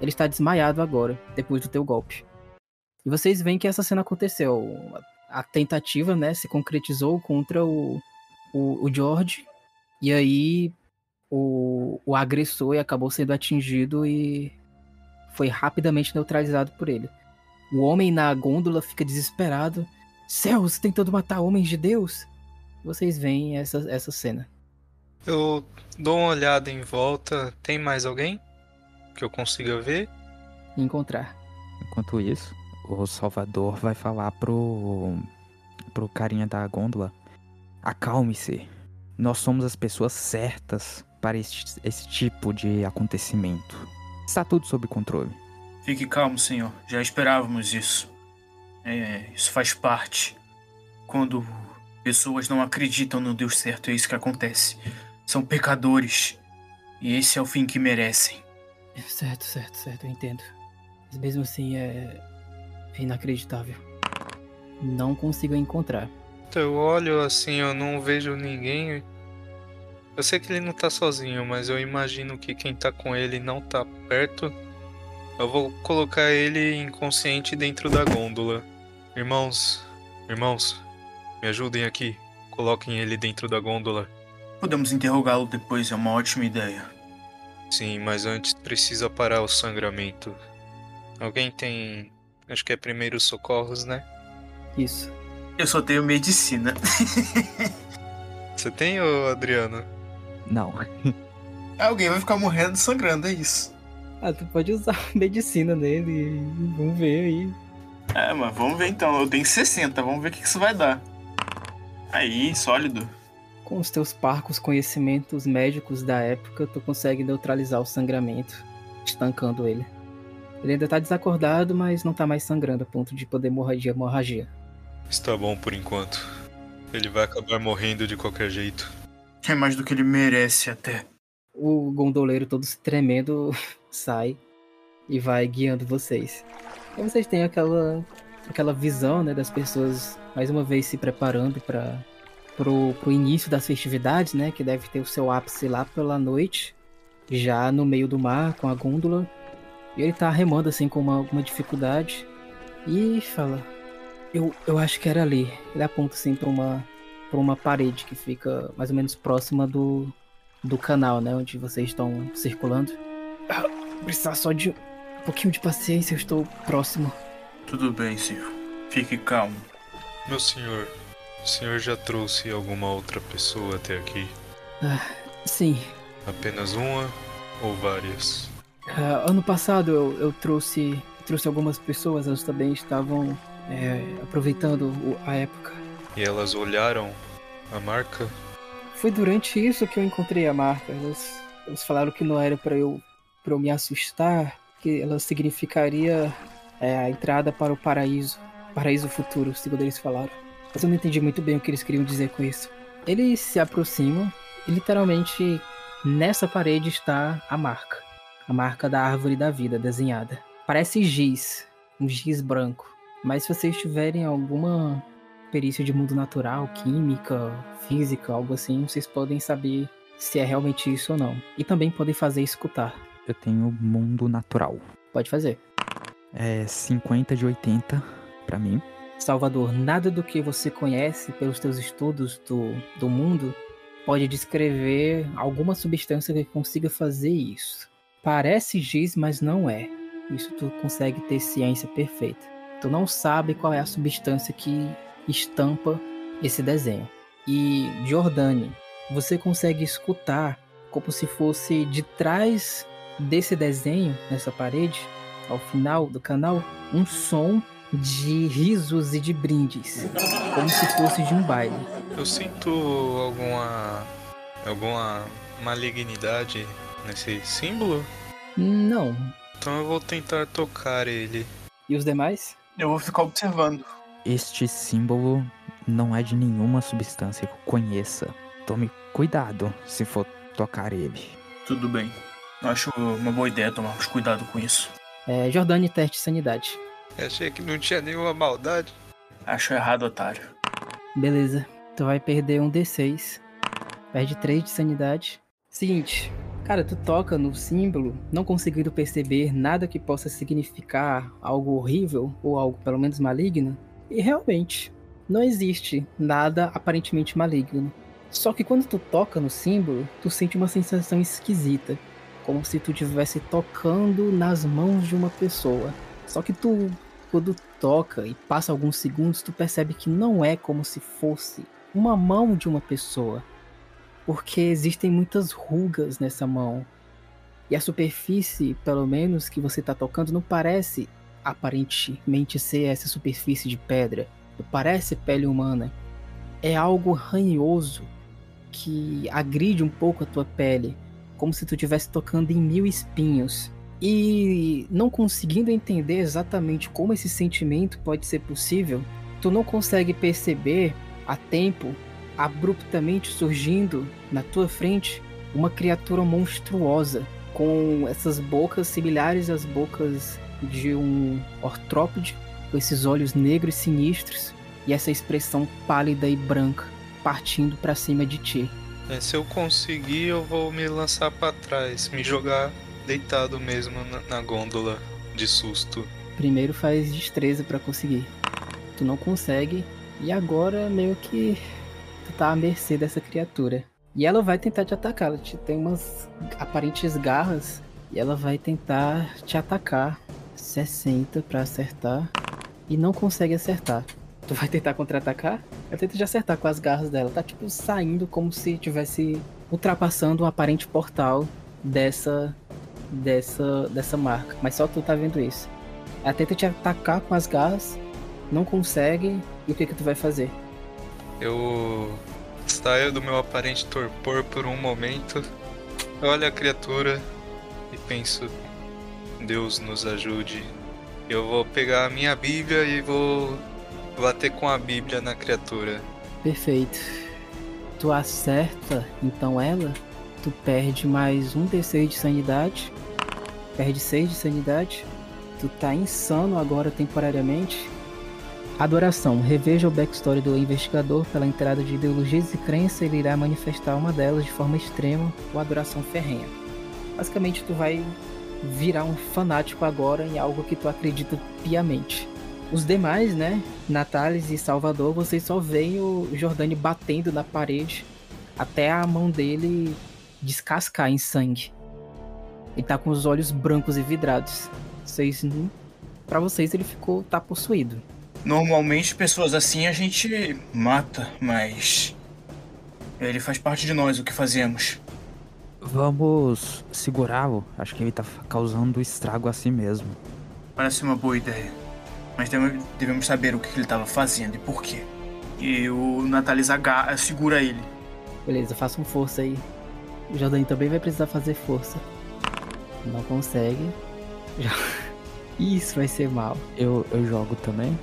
Ele está desmaiado agora, depois do teu golpe. E vocês veem que essa cena aconteceu. A tentativa, né, se concretizou contra o, o, o George. E aí o, o agressor acabou sendo atingido e foi rapidamente neutralizado por ele. O homem na gôndola fica desesperado. Céus, tentando matar homens de Deus? Vocês veem essa, essa cena. Eu dou uma olhada em volta. Tem mais alguém que eu consiga ver? e Encontrar. Enquanto isso, o Salvador vai falar pro. pro carinha da gôndola. Acalme-se. Nós somos as pessoas certas para este, esse tipo de acontecimento. Está tudo sob controle. Fique calmo, senhor. Já esperávamos isso. É, isso faz parte. Quando Pessoas não acreditam no Deus certo, é isso que acontece. São pecadores. E esse é o fim que merecem. Certo, certo, certo, eu entendo. Mas mesmo assim é, é inacreditável. Não consigo encontrar. Eu olho assim, eu não vejo ninguém. Eu sei que ele não tá sozinho, mas eu imagino que quem tá com ele não tá perto. Eu vou colocar ele inconsciente dentro da gôndola. Irmãos, irmãos, me ajudem aqui. Coloquem ele dentro da gôndola. Podemos interrogá-lo depois, é uma ótima ideia. Sim, mas antes precisa parar o sangramento. Alguém tem. Acho que é primeiros socorros, né? Isso. Eu só tenho medicina. Você tem, ô Adriano? Não. Alguém vai ficar morrendo sangrando, é isso. Ah, tu pode usar medicina nele e vamos ver aí. É, mas vamos ver então. Eu tenho 60, vamos ver o que isso vai dar. Aí, sólido. Com os teus parcos conhecimentos médicos da época, tu consegue neutralizar o sangramento, estancando ele. Ele ainda tá desacordado, mas não tá mais sangrando a ponto de poder morrer de hemorragia. Está bom por enquanto. Ele vai acabar morrendo de qualquer jeito. É mais do que ele merece até. O gondoleiro todo se tremendo sai e vai guiando vocês. E vocês têm aquela aquela visão, né, das pessoas mais uma vez se preparando para pro, pro início das festividades, né, que deve ter o seu ápice lá pela noite, já no meio do mar com a gôndola. E ele tá remando assim com uma, alguma dificuldade e fala: eu, eu acho que era ali. Ele aponta assim para uma para uma parede que fica mais ou menos próxima do, do canal, né? Onde vocês estão circulando. Ah, precisar só de um pouquinho de paciência, eu estou próximo. Tudo bem, senhor. Fique calmo. Meu senhor, o senhor já trouxe alguma outra pessoa até aqui? Ah, sim. Apenas uma ou várias? Ah, ano passado eu, eu trouxe trouxe algumas pessoas, elas também estavam é, aproveitando a época. E elas olharam a marca? Foi durante isso que eu encontrei a marca. Elas, elas falaram que não era para eu para eu me assustar, que ela significaria é, a entrada para o paraíso, paraíso futuro, segundo eles falaram. Mas eu não entendi muito bem o que eles queriam dizer com isso. Eles se aproximam e literalmente nessa parede está a marca, a marca da árvore da vida desenhada. Parece giz, um giz branco. Mas se vocês tiverem alguma perícia de mundo natural, química, física, algo assim, vocês podem saber se é realmente isso ou não. E também podem fazer escutar. Eu tenho mundo natural. Pode fazer. É 50 de 80 pra mim. Salvador, nada do que você conhece pelos teus estudos do, do mundo pode descrever alguma substância que consiga fazer isso. Parece giz, mas não é. Isso tu consegue ter ciência perfeita. Tu não sabe qual é a substância que estampa esse desenho. E Jordane, você consegue escutar como se fosse de trás desse desenho, nessa parede, ao final do canal, um som de risos e de brindes, como se fosse de um baile. Eu sinto alguma. alguma malignidade nesse símbolo? Não. Então eu vou tentar tocar ele. E os demais? Eu vou ficar observando. Este símbolo não é de nenhuma substância que eu conheça. Tome cuidado se for tocar ele. Tudo bem. Acho uma boa ideia tomarmos cuidado com isso. É, Jordane, teste de sanidade. Achei que não tinha nenhuma maldade. Acho errado, otário. Beleza. Tu vai perder um D6. Perde 3 de sanidade. Seguinte. Cara, tu toca no símbolo, não conseguindo perceber nada que possa significar algo horrível ou algo pelo menos maligno. E realmente, não existe nada aparentemente maligno. Só que quando tu toca no símbolo, tu sente uma sensação esquisita, como se tu estivesse tocando nas mãos de uma pessoa. Só que tu, quando toca e passa alguns segundos, tu percebe que não é como se fosse uma mão de uma pessoa, porque existem muitas rugas nessa mão. E a superfície, pelo menos que você está tocando, não parece aparentemente ser essa superfície de pedra. Não parece pele humana. É algo ranhoso que agride um pouco a tua pele, como se tu estivesse tocando em mil espinhos. E não conseguindo entender exatamente como esse sentimento pode ser possível, tu não consegue perceber a tempo, abruptamente surgindo na tua frente uma criatura monstruosa com essas bocas similares às bocas de um ortrópode, com esses olhos negros sinistros e essa expressão pálida e branca partindo para cima de ti. É, se eu conseguir, eu vou me lançar para trás, me jogar deitado mesmo na, na gôndola de susto. Primeiro faz destreza para conseguir. Tu não consegue e agora meio que tá à mercê dessa criatura. E ela vai tentar te atacar. Ela te tem umas aparentes garras e ela vai tentar te atacar. 60 para acertar e não consegue acertar. Tu vai tentar contra-atacar? Ela tenta te acertar com as garras dela. Tá tipo saindo como se tivesse ultrapassando um aparente portal dessa dessa dessa marca. Mas só tu tá vendo isso. Ela tenta te atacar com as garras, não consegue. E o que que tu vai fazer? Eu saio do meu aparente torpor por um momento, olho a criatura e penso: Deus nos ajude. Eu vou pegar a minha Bíblia e vou bater com a Bíblia na criatura. Perfeito. Tu acerta então ela, tu perde mais um D6 de sanidade. Perde 6 de sanidade. Tu tá insano agora temporariamente. Adoração. Reveja o backstory do investigador pela entrada de ideologias e crenças, ele irá manifestar uma delas de forma extrema ou adoração ferrenha. Basicamente, tu vai virar um fanático agora em algo que tu acredita piamente. Os demais, né, Natales e Salvador, vocês só veem o Jordani batendo na parede até a mão dele descascar em sangue. Ele tá com os olhos brancos e vidrados. Vocês, para vocês ele ficou tá possuído. Normalmente, pessoas assim a gente mata, mas. Ele faz parte de nós, o que fazemos. Vamos segurá-lo. Acho que ele tá causando estrago a si mesmo. Parece uma boa ideia. Mas devemos saber o que ele estava fazendo e por quê. E o Natalis H segura ele. Beleza, façam força aí. O Jordani também vai precisar fazer força. Não consegue. Isso vai ser mal. Eu, eu jogo também?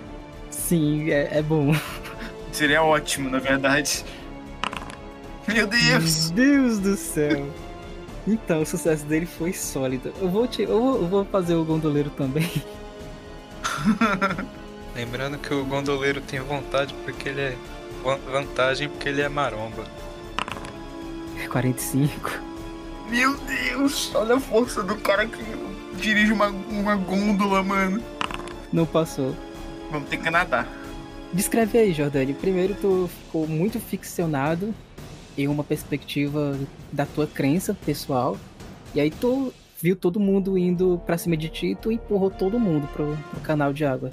Sim, é, é bom. Seria ótimo, na verdade. Meu Deus! Meu Deus do céu! Então, o sucesso dele foi sólido. Eu vou, te, eu vou, eu vou fazer o gondoleiro também. Lembrando que o gondoleiro tem vontade porque ele é. Vantagem porque ele é maromba. 45. Meu Deus! Olha a força do cara que dirige uma, uma gôndola, mano. Não passou. Vamos ter que nadar. Descreve aí, Jordani. Primeiro, tu ficou muito ficcionado em uma perspectiva da tua crença pessoal. E aí tu viu todo mundo indo pra cima de ti e tu empurrou todo mundo pro, pro canal de água.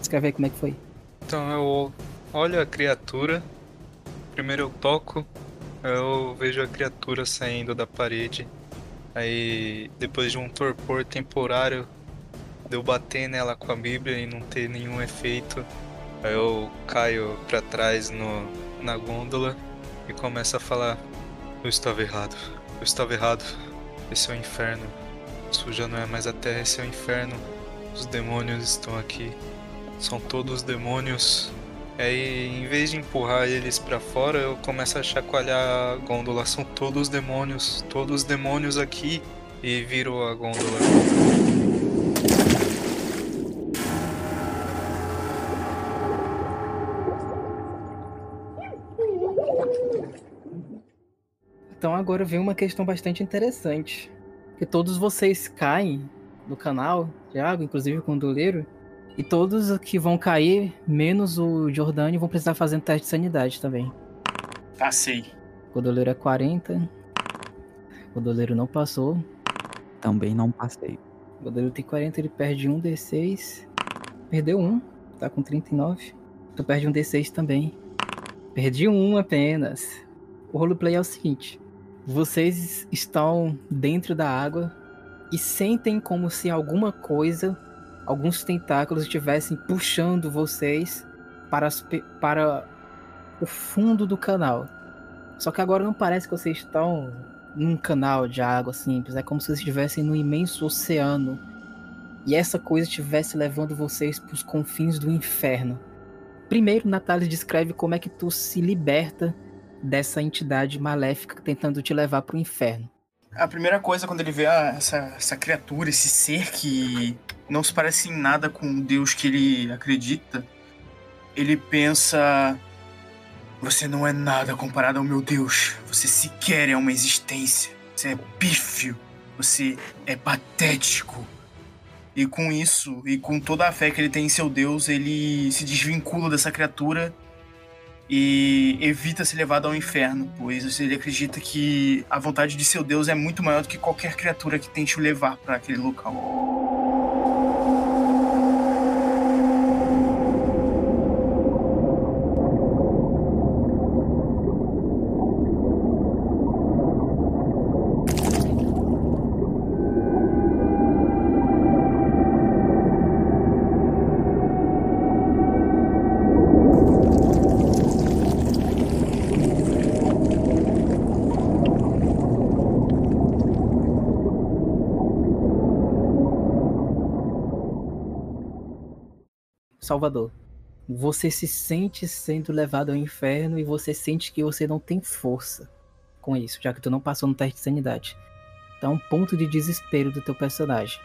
Descreve aí como é que foi. Então eu olho a criatura. Primeiro eu toco. Eu vejo a criatura saindo da parede. Aí depois de um torpor temporário de eu bater nela com a Bíblia e não ter nenhum efeito, aí eu caio para trás no, na gôndola e começo a falar: Eu estava errado, eu estava errado, esse é o inferno, já não é mais a terra, esse é o inferno, os demônios estão aqui, são todos demônios. Aí, em vez de empurrar eles para fora, eu começo a chacoalhar a gôndola. São todos demônios, todos demônios aqui. E viro a gôndola. Então agora vem uma questão bastante interessante. Que todos vocês caem no canal de água, inclusive o gondoleiro, e todos que vão cair, menos o Jordani, vão precisar fazer um teste de sanidade também. Passei. O gondoleiro é 40. O gondoleiro não passou. Também não passei. O gondoleiro tem 40, ele perde um D6. Perdeu um, tá com 39. Tu perde um D6 também. Perdi um apenas. O roleplay é o seguinte: vocês estão dentro da água e sentem como se alguma coisa, alguns tentáculos estivessem puxando vocês para, para o fundo do canal. Só que agora não parece que vocês estão num canal de água simples, é como se vocês estivessem num imenso oceano e essa coisa estivesse levando vocês para os confins do inferno. Primeiro, Natália descreve como é que tu se liberta dessa entidade maléfica tentando te levar pro inferno. A primeira coisa, quando ele vê essa, essa criatura, esse ser que não se parece em nada com o Deus que ele acredita, ele pensa: Você não é nada comparado ao meu Deus. Você sequer é uma existência. Você é pífio. Você é patético. E com isso, e com toda a fé que ele tem em seu Deus, ele se desvincula dessa criatura e evita ser levado ao inferno, pois ele acredita que a vontade de seu Deus é muito maior do que qualquer criatura que tente o levar para aquele local. Salvador, você se sente sendo levado ao inferno e você sente que você não tem força com isso, já que tu não passou no teste de sanidade. Tá um ponto de desespero do teu personagem.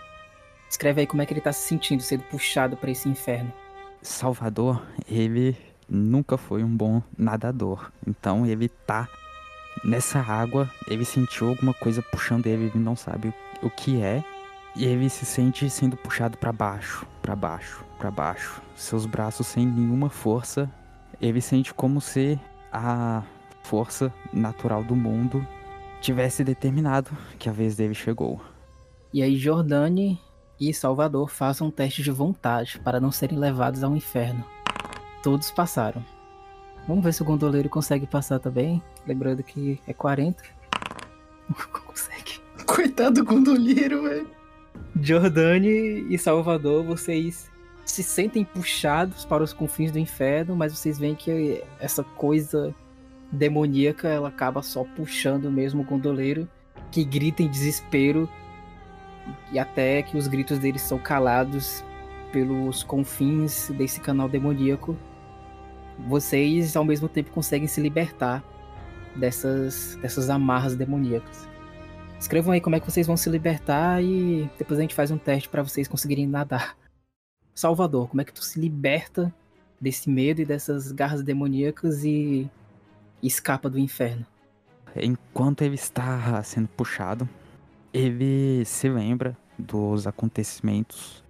Escreve aí como é que ele tá se sentindo sendo puxado para esse inferno. Salvador, ele nunca foi um bom nadador. Então ele tá nessa água, ele sentiu alguma coisa puxando ele, ele não sabe o que é. E ele se sente sendo puxado para baixo, para baixo, para baixo. Seus braços sem nenhuma força. Ele sente como se a força natural do mundo tivesse determinado que a vez dele chegou. E aí Jordane e Salvador façam um teste de vontade para não serem levados ao inferno. Todos passaram. Vamos ver se o gondoleiro consegue passar também. Lembrando que é 40. Não consegue. Coitado do gondoleiro, velho. Jordane e Salvador, vocês se sentem puxados para os confins do inferno, mas vocês veem que essa coisa demoníaca ela acaba só puxando mesmo o gondoleiro, que grita em desespero e até que os gritos deles são calados pelos confins desse canal demoníaco. Vocês ao mesmo tempo conseguem se libertar dessas dessas amarras demoníacas. Escrevam aí como é que vocês vão se libertar e depois a gente faz um teste para vocês conseguirem nadar. Salvador, como é que tu se liberta desse medo e dessas garras demoníacas e escapa do inferno? Enquanto ele está sendo puxado, ele se lembra dos acontecimentos,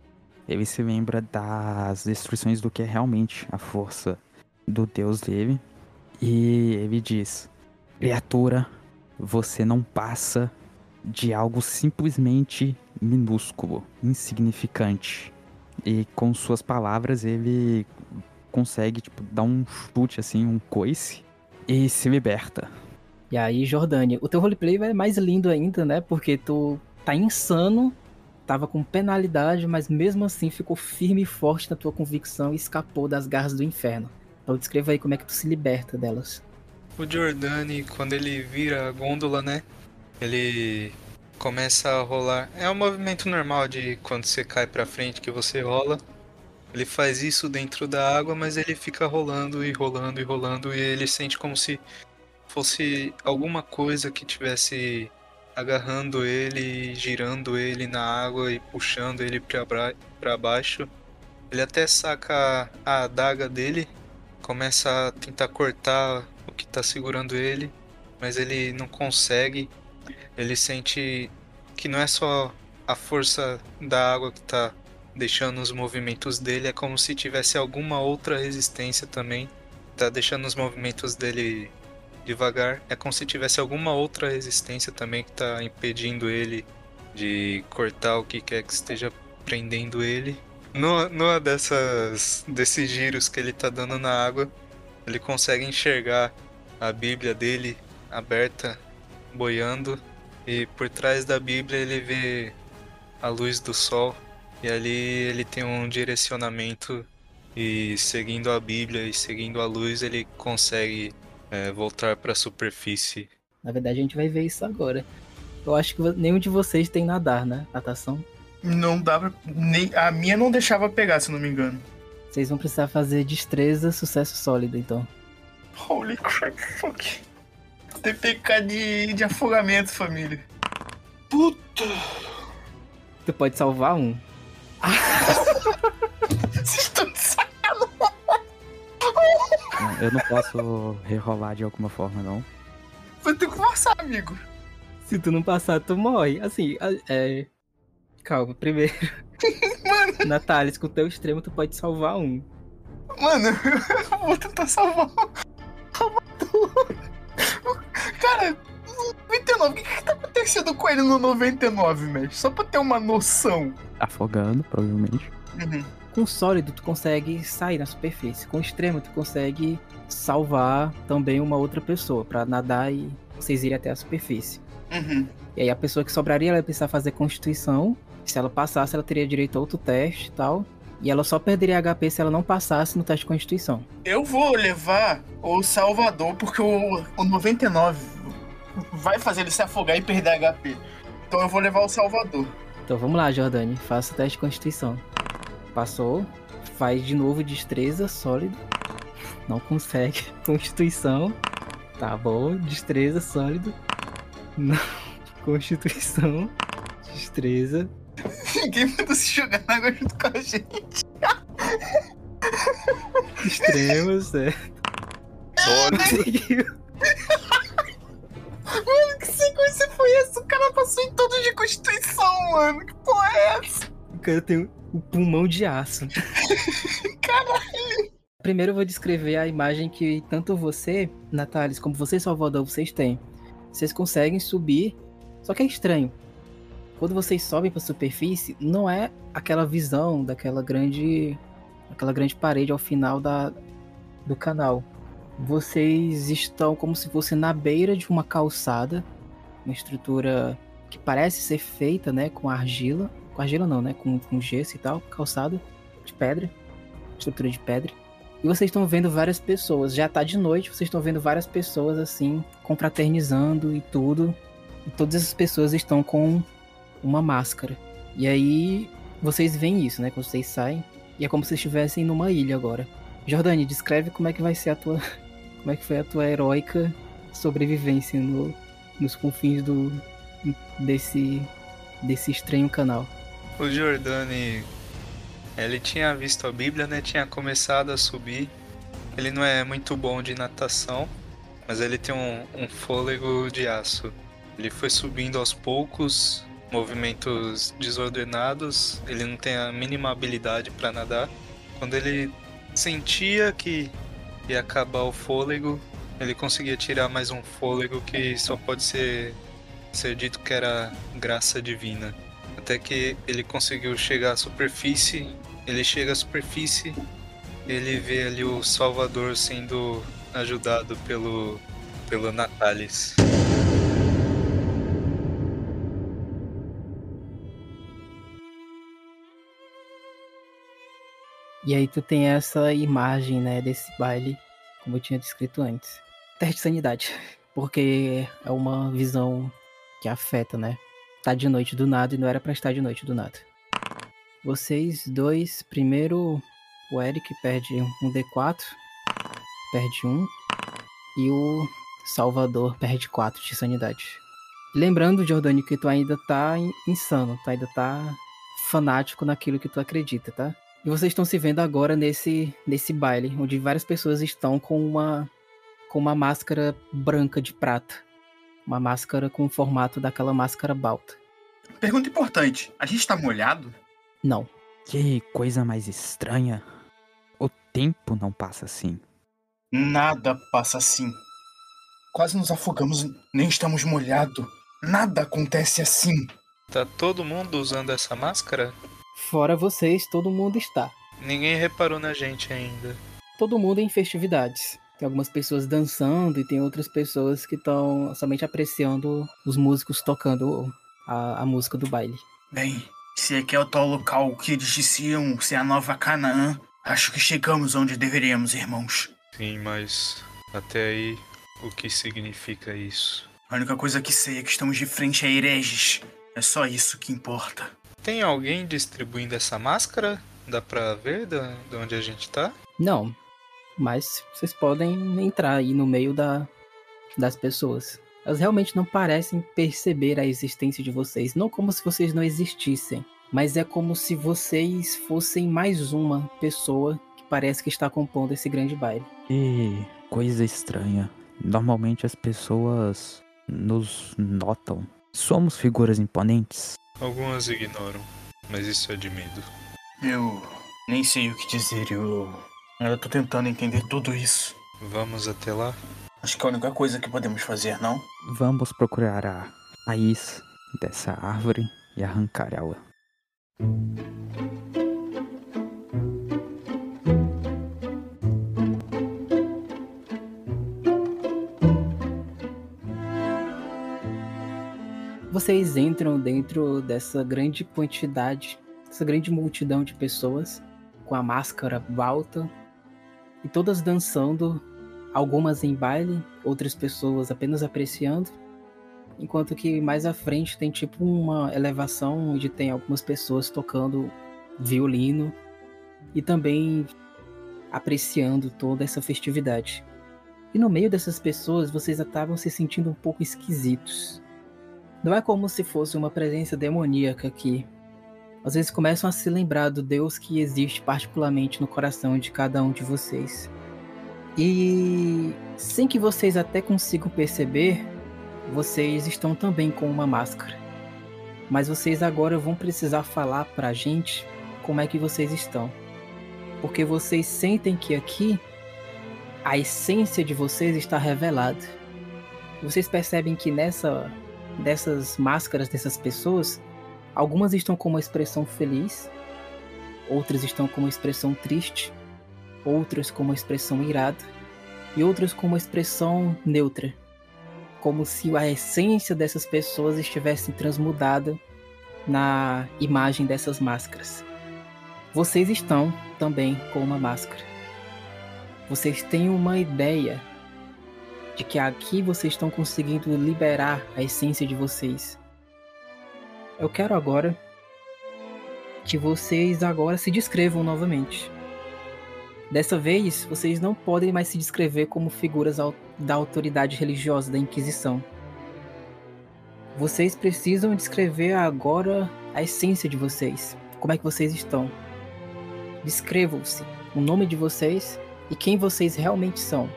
ele se lembra das destruições do que é realmente a força do Deus dele, e ele diz: Criatura, você não passa de algo simplesmente minúsculo, insignificante. E com suas palavras ele consegue tipo, dar um chute assim, um coice e se liberta. E aí, Jordânia, o teu roleplay é mais lindo ainda, né? Porque tu tá insano, tava com penalidade, mas mesmo assim ficou firme e forte na tua convicção e escapou das garras do inferno. Então descreva aí como é que tu se liberta delas. O Giordani, quando ele vira a gôndola, né? Ele começa a rolar. É um movimento normal de quando você cai pra frente que você rola. Ele faz isso dentro da água, mas ele fica rolando e rolando e rolando e ele sente como se fosse alguma coisa que tivesse agarrando ele, girando ele na água e puxando ele para baixo. Ele até saca a adaga dele, começa a tentar cortar o que tá segurando ele, mas ele não consegue. Ele sente que não é só a força da água que tá deixando os movimentos dele, é como se tivesse alguma outra resistência também. Tá deixando os movimentos dele devagar. É como se tivesse alguma outra resistência também que tá impedindo ele de cortar o que quer que esteja prendendo ele. Numa, numa dessas desses giros que ele tá dando na água, ele consegue enxergar a Bíblia dele aberta, boiando, e por trás da Bíblia ele vê a luz do sol, e ali ele tem um direcionamento, e seguindo a Bíblia e seguindo a luz, ele consegue é, voltar para a superfície. Na verdade, a gente vai ver isso agora. Eu acho que nenhum de vocês tem nadar, né? Natação. Não dá pra. Nem, a minha não deixava pegar, se não me engano. Vocês vão precisar fazer destreza, sucesso sólido, então. Holy crap, fuck. TPK de, de afogamento, família. Puta! Tu pode salvar um. Vocês estão de sacanagem. Eu não posso rerolar de alguma forma, não. Vai ter que forçar, amigo. Se tu não passar, tu morre. Assim, é. Calma, primeiro. Mano, Natália, com o teu extremo, tu pode salvar um. mano, eu vou tentar salvar o. Cara, 99, o que, que tá acontecendo com ele no 99, mestre? Só pra ter uma noção. Afogando, provavelmente. Uhum. Com sólido, tu consegue sair na superfície. Com extremo, tu consegue salvar também uma outra pessoa pra nadar e vocês irem até a superfície. Uhum. E aí a pessoa que sobraria, ela ia precisar fazer constituição. Se ela passasse, ela teria direito a outro teste e tal. E ela só perderia HP se ela não passasse no teste de constituição. Eu vou levar o Salvador porque o, o 99 vai fazer ele se afogar e perder HP. Então eu vou levar o Salvador. Então vamos lá, Jordani. Faça o teste de constituição. Passou. Faz de novo destreza, sólido. Não consegue. Constituição. Tá bom. Destreza, sólido. Não. Constituição. Destreza. Ninguém manda se jogar na água junto com a gente. Extremo, certo. Sólido. Mano, que sequência foi essa? O cara passou em todos de Constituição, mano. Que porra é essa? O cara tem o pulmão de aço. Caralho. Primeiro eu vou descrever a imagem que tanto você, Nathalie, como você, Salvador, vocês têm. Vocês conseguem subir, só que é estranho. Quando vocês sobem para a superfície, não é aquela visão daquela grande, aquela grande parede ao final da, do canal. Vocês estão como se fosse na beira de uma calçada, uma estrutura que parece ser feita, né, com argila, com argila não, né, com, com gesso e tal, calçada de pedra, estrutura de pedra. E vocês estão vendo várias pessoas. Já tá de noite, vocês estão vendo várias pessoas assim, confraternizando e tudo. E todas essas pessoas estão com uma máscara. E aí vocês veem isso, né? Quando vocês saem. E é como se estivessem numa ilha agora. Jordani, descreve como é que vai ser a tua. Como é que foi a tua heróica sobrevivência no, nos confins do. desse. desse estranho canal. O Jordani, ele tinha visto a Bíblia, né? Tinha começado a subir. Ele não é muito bom de natação, mas ele tem um, um fôlego de aço. Ele foi subindo aos poucos, movimentos desordenados. Ele não tem a mínima habilidade para nadar. Quando ele sentia que ia acabar o fôlego, ele conseguia tirar mais um fôlego que só pode ser, ser dito que era graça divina. Até que ele conseguiu chegar à superfície. Ele chega à superfície, ele vê ali o Salvador sendo ajudado pelo, pelo Natalis. E aí tu tem essa imagem, né, desse baile, como eu tinha descrito antes. Teste de sanidade, porque é uma visão que afeta, né? Tá de noite do nada e não era pra estar de noite do nada. Vocês dois, primeiro o Eric perde um D4, perde um, e o Salvador perde 4 de sanidade. Lembrando, Jordani, que tu ainda tá in- insano, tu ainda tá fanático naquilo que tu acredita, tá? E vocês estão se vendo agora nesse, nesse baile, onde várias pessoas estão com uma, com uma máscara branca de prata. Uma máscara com o formato daquela máscara balta. Pergunta importante: a gente tá molhado? Não. Que coisa mais estranha. O tempo não passa assim. Nada passa assim. Quase nos afogamos, nem estamos molhados. Nada acontece assim. Tá todo mundo usando essa máscara? Fora vocês, todo mundo está. Ninguém reparou na gente ainda. Todo mundo em festividades. Tem algumas pessoas dançando e tem outras pessoas que estão somente apreciando os músicos tocando a, a música do baile. Bem, se aqui é o tal local que eles diziam ser a nova Canaã, acho que chegamos onde deveríamos, irmãos. Sim, mas até aí, o que significa isso? A única coisa que sei é que estamos de frente a hereges. É só isso que importa. Tem alguém distribuindo essa máscara? Dá pra ver de onde a gente tá? Não, mas vocês podem entrar aí no meio da, das pessoas. Elas realmente não parecem perceber a existência de vocês, não como se vocês não existissem, mas é como se vocês fossem mais uma pessoa que parece que está compondo esse grande baile. Que coisa estranha. Normalmente as pessoas nos notam. Somos figuras imponentes. Algumas ignoram, mas isso é de medo. Eu nem sei o que dizer, eu. Eu tô tentando entender tudo isso. Vamos até lá? Acho que é a única coisa que podemos fazer, não? Vamos procurar a raiz dessa árvore e arrancar ela. Vocês entram dentro dessa grande quantidade, essa grande multidão de pessoas com a máscara alta e todas dançando, algumas em baile, outras pessoas apenas apreciando, enquanto que mais à frente tem tipo uma elevação onde tem algumas pessoas tocando violino e também apreciando toda essa festividade. E no meio dessas pessoas, vocês estavam se sentindo um pouco esquisitos. Não é como se fosse uma presença demoníaca aqui. Às vezes começam a se lembrar do Deus que existe particularmente no coração de cada um de vocês. E sem que vocês até consigam perceber, vocês estão também com uma máscara. Mas vocês agora vão precisar falar pra gente como é que vocês estão. Porque vocês sentem que aqui a essência de vocês está revelada. Vocês percebem que nessa dessas máscaras dessas pessoas, algumas estão com uma expressão feliz, outras estão com uma expressão triste, outras com uma expressão irada e outras com uma expressão neutra, como se a essência dessas pessoas estivesse transmudada na imagem dessas máscaras. Vocês estão também com uma máscara. Vocês têm uma ideia de que aqui vocês estão conseguindo liberar a essência de vocês. Eu quero agora que vocês agora se descrevam novamente. Dessa vez, vocês não podem mais se descrever como figuras da autoridade religiosa da Inquisição. Vocês precisam descrever agora a essência de vocês. Como é que vocês estão? Descrevam-se, o nome de vocês e quem vocês realmente são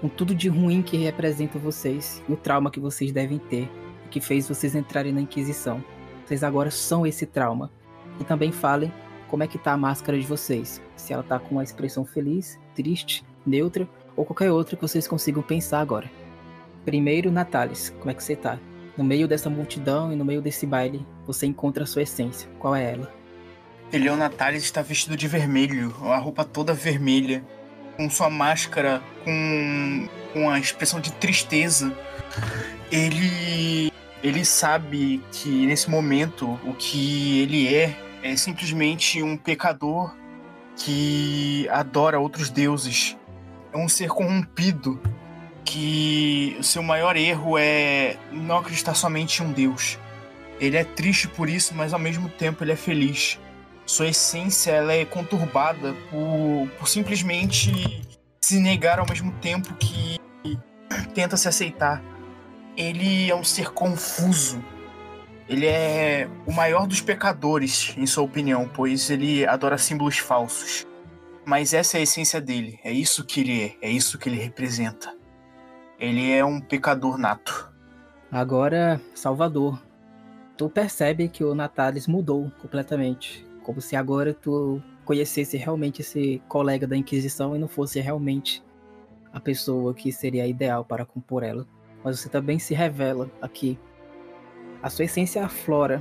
com tudo de ruim que representa vocês o trauma que vocês devem ter que fez vocês entrarem na Inquisição. Vocês agora são esse trauma. E também falem como é que tá a máscara de vocês. Se ela tá com uma expressão feliz, triste, neutra ou qualquer outra que vocês consigam pensar agora. Primeiro, Natalis, como é que você tá? No meio dessa multidão e no meio desse baile, você encontra a sua essência. Qual é ela? Ele, o Natalis, está vestido de vermelho, a roupa toda vermelha, com sua máscara com, com a expressão de tristeza. Ele ele sabe que nesse momento o que ele é é simplesmente um pecador que adora outros deuses. É um ser corrompido que o seu maior erro é não acreditar somente em um deus. Ele é triste por isso, mas ao mesmo tempo ele é feliz. Sua essência ela é conturbada por, por simplesmente se negar ao mesmo tempo que tenta se aceitar. Ele é um ser confuso. Ele é o maior dos pecadores, em sua opinião, pois ele adora símbolos falsos. Mas essa é a essência dele. É isso que ele é. É isso que ele representa. Ele é um pecador nato. Agora, Salvador. Tu percebe que o Natalis mudou completamente. Como se agora tu conhecesse realmente esse colega da Inquisição e não fosse realmente a pessoa que seria ideal para compor ela. Mas você também se revela aqui. A sua essência aflora.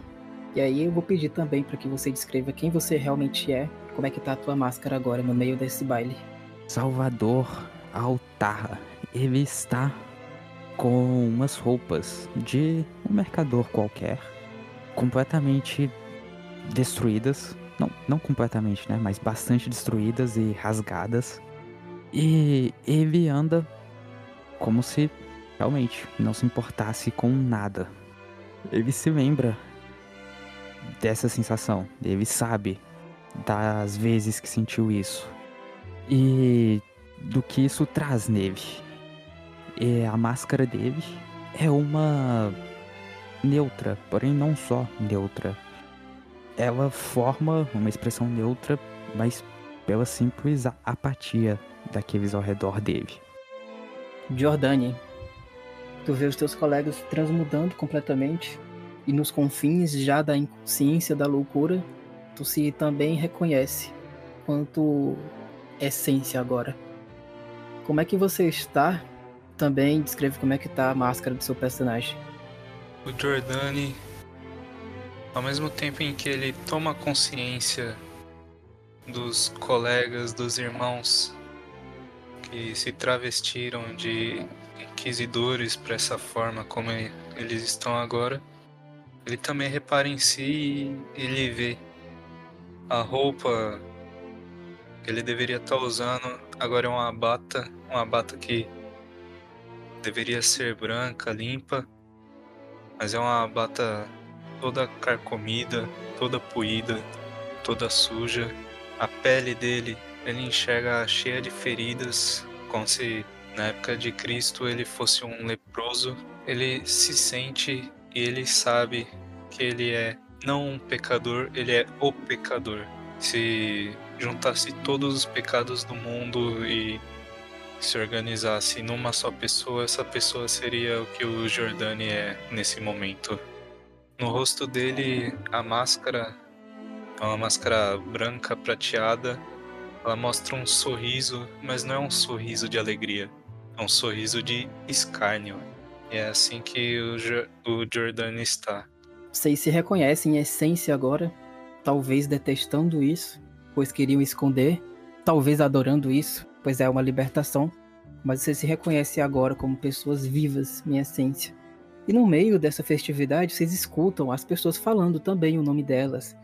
E aí eu vou pedir também para que você descreva quem você realmente é, como é que tá a tua máscara agora no meio desse baile. Salvador Altarra. Ele está com umas roupas de um mercador qualquer, completamente destruídas. Não, não completamente, né? Mas bastante destruídas e rasgadas. E ele anda como se realmente não se importasse com nada. Ele se lembra dessa sensação. Ele sabe das vezes que sentiu isso. E do que isso traz nele. E a máscara dele é uma neutra, porém não só neutra. Ela forma uma expressão neutra, mas pela simples apatia daqueles ao redor dele. Jordani, tu vê os teus colegas transmudando completamente e nos confins já da inconsciência, da loucura, tu se também reconhece quanto essência agora. Como é que você está? Também descreve como é que tá a máscara do seu personagem. O Jordani, ao mesmo tempo em que ele toma consciência dos colegas, dos irmãos que se travestiram de inquisidores para essa forma como eles estão agora, ele também repara em si e ele vê a roupa que ele deveria estar tá usando agora é uma bata, uma bata que deveria ser branca, limpa, mas é uma bata toda carcomida, toda poída, toda suja. A pele dele, ele enxerga cheia de feridas, como se na época de Cristo ele fosse um leproso. Ele se sente e ele sabe que ele é não um pecador, ele é o pecador. Se juntasse todos os pecados do mundo e se organizasse numa só pessoa, essa pessoa seria o que o Jordani é nesse momento. No rosto dele, a máscara é uma máscara branca prateada. Ela mostra um sorriso, mas não é um sorriso de alegria, é um sorriso de escárnio. E é assim que o, o Jordan está. Vocês se reconhecem em essência agora, talvez detestando isso, pois queriam esconder, talvez adorando isso, pois é uma libertação, mas vocês se reconhecem agora como pessoas vivas em essência. E no meio dessa festividade, vocês escutam as pessoas falando também o nome delas,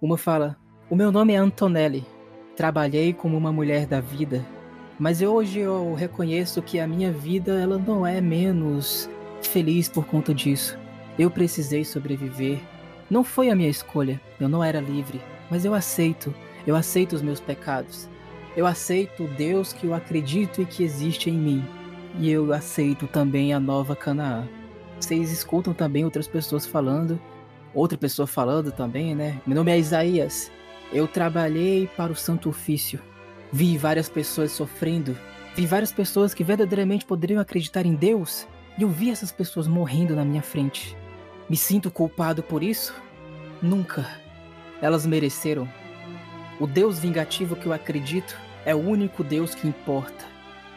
uma fala: O meu nome é Antonelli. Trabalhei como uma mulher da vida, mas hoje eu reconheço que a minha vida ela não é menos feliz por conta disso. Eu precisei sobreviver. Não foi a minha escolha. Eu não era livre, mas eu aceito. Eu aceito os meus pecados. Eu aceito o Deus que eu acredito e que existe em mim. E eu aceito também a nova Canaã. Vocês escutam também outras pessoas falando outra pessoa falando também, né? Meu nome é Isaías. Eu trabalhei para o Santo Ofício. Vi várias pessoas sofrendo. Vi várias pessoas que verdadeiramente poderiam acreditar em Deus. E eu vi essas pessoas morrendo na minha frente. Me sinto culpado por isso? Nunca. Elas mereceram. O Deus vingativo que eu acredito é o único Deus que importa.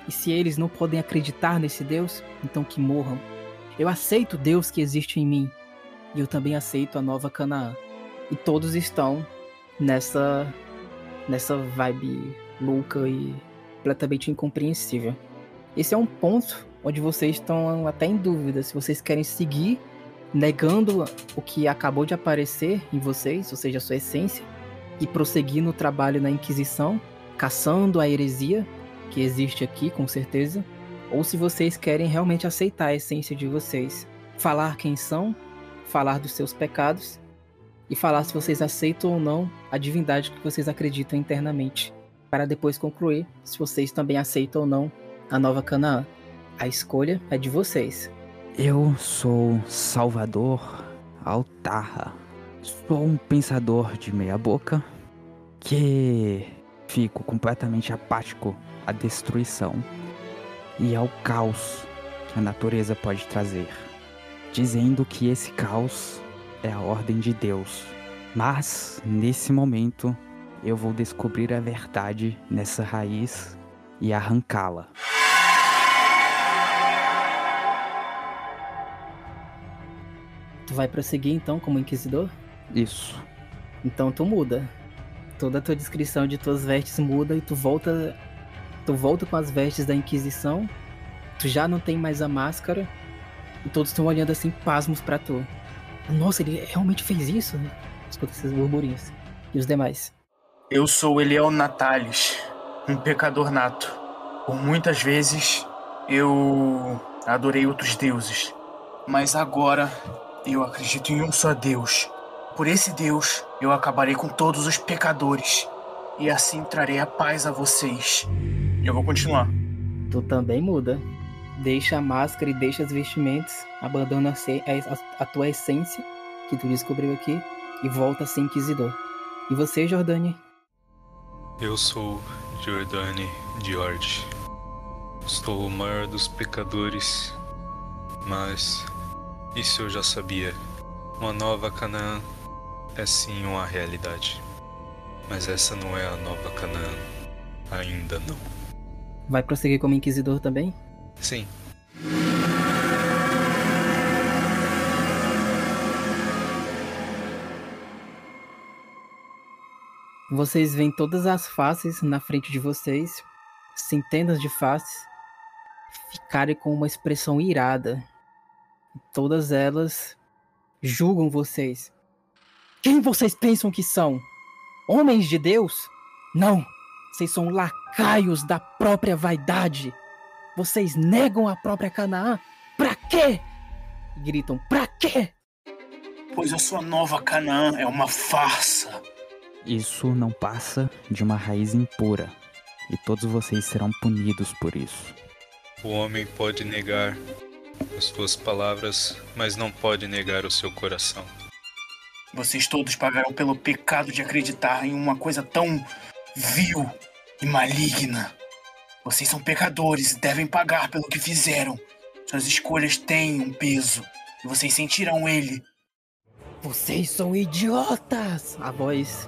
E se eles não podem acreditar nesse Deus, então que morram. Eu aceito Deus que existe em mim e eu também aceito a nova Canaã. E todos estão nessa nessa vibe louca e completamente incompreensível. Esse é um ponto onde vocês estão até em dúvida se vocês querem seguir negando o que acabou de aparecer em vocês, ou seja, a sua essência, e prosseguir no trabalho na Inquisição, caçando a heresia que existe aqui, com certeza, ou se vocês querem realmente aceitar a essência de vocês, falar quem são falar dos seus pecados e falar se vocês aceitam ou não a divindade que vocês acreditam internamente, para depois concluir se vocês também aceitam ou não a nova Canaã. A escolha é de vocês. Eu sou Salvador Altarra. Sou um pensador de meia boca que fico completamente apático à destruição e ao caos que a natureza pode trazer dizendo que esse caos é a ordem de Deus. Mas, nesse momento, eu vou descobrir a verdade nessa raiz e arrancá-la. Tu vai prosseguir então como inquisidor? Isso. Então tu muda. Toda a tua descrição de tuas vestes muda e tu volta tu volta com as vestes da inquisição. Tu já não tem mais a máscara e todos estão olhando assim, pasmos para tu. Nossa, ele realmente fez isso? Escuta esses burburinhos. E os demais? Eu sou Eliel Natalis, um pecador nato. Por muitas vezes eu adorei outros deuses, mas agora eu acredito em um só Deus, Por esse Deus, eu acabarei com todos os pecadores. E assim trarei a paz a vocês. Eu vou continuar. Tu também muda. Deixa a máscara e deixa as vestimentas, abandona a, se- a- a tua essência, que tu descobriu aqui, e volta a ser inquisidor. E você, Jordani? Eu sou Giordani George. Estou o maior dos pecadores, mas isso eu já sabia. Uma nova Canaã é sim uma realidade. Mas essa não é a nova Canaã. Ainda não. Vai prosseguir como inquisidor também? Sim, Vocês veem todas as faces na frente de vocês, centenas de faces, ficarem com uma expressão irada. Todas elas julgam vocês. Quem vocês pensam que são? Homens de Deus? Não! Vocês são lacaios da própria vaidade. Vocês negam a própria Canaã. Pra quê? Gritam, pra quê? Pois a sua nova Canaã é uma farsa. Isso não passa de uma raiz impura. E todos vocês serão punidos por isso. o homem pode negar as suas palavras, mas não pode negar o seu coração. Vocês todos pagarão pelo pecado de acreditar em uma coisa tão vil e maligna. Vocês são pecadores e devem pagar pelo que fizeram. Suas escolhas têm um peso e vocês sentirão ele. Vocês são idiotas! A voz.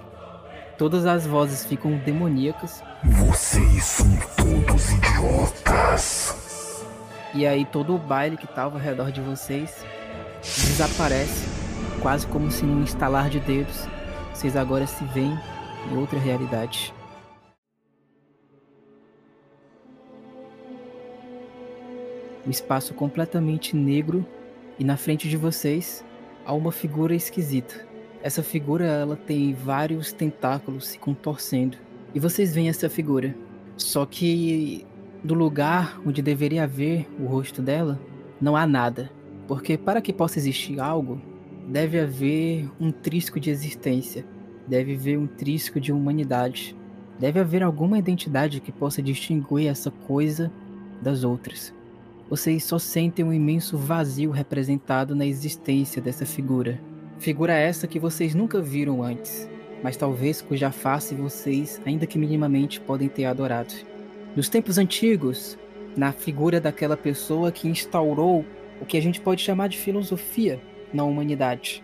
Todas as vozes ficam demoníacas. Vocês são todos idiotas. E aí todo o baile que tava ao redor de vocês desaparece. Quase como se num estalar de dedos. Vocês agora se veem em outra realidade. O espaço completamente negro e na frente de vocês há uma figura esquisita. Essa figura ela tem vários tentáculos se contorcendo. E vocês veem essa figura. Só que do lugar onde deveria haver o rosto dela, não há nada. Porque para que possa existir algo, deve haver um trisco de existência, deve haver um trisco de humanidade, deve haver alguma identidade que possa distinguir essa coisa das outras. Vocês só sentem um imenso vazio representado na existência dessa figura. Figura essa que vocês nunca viram antes, mas talvez cuja face vocês, ainda que minimamente, podem ter adorado. Nos tempos antigos, na figura daquela pessoa que instaurou o que a gente pode chamar de filosofia na humanidade.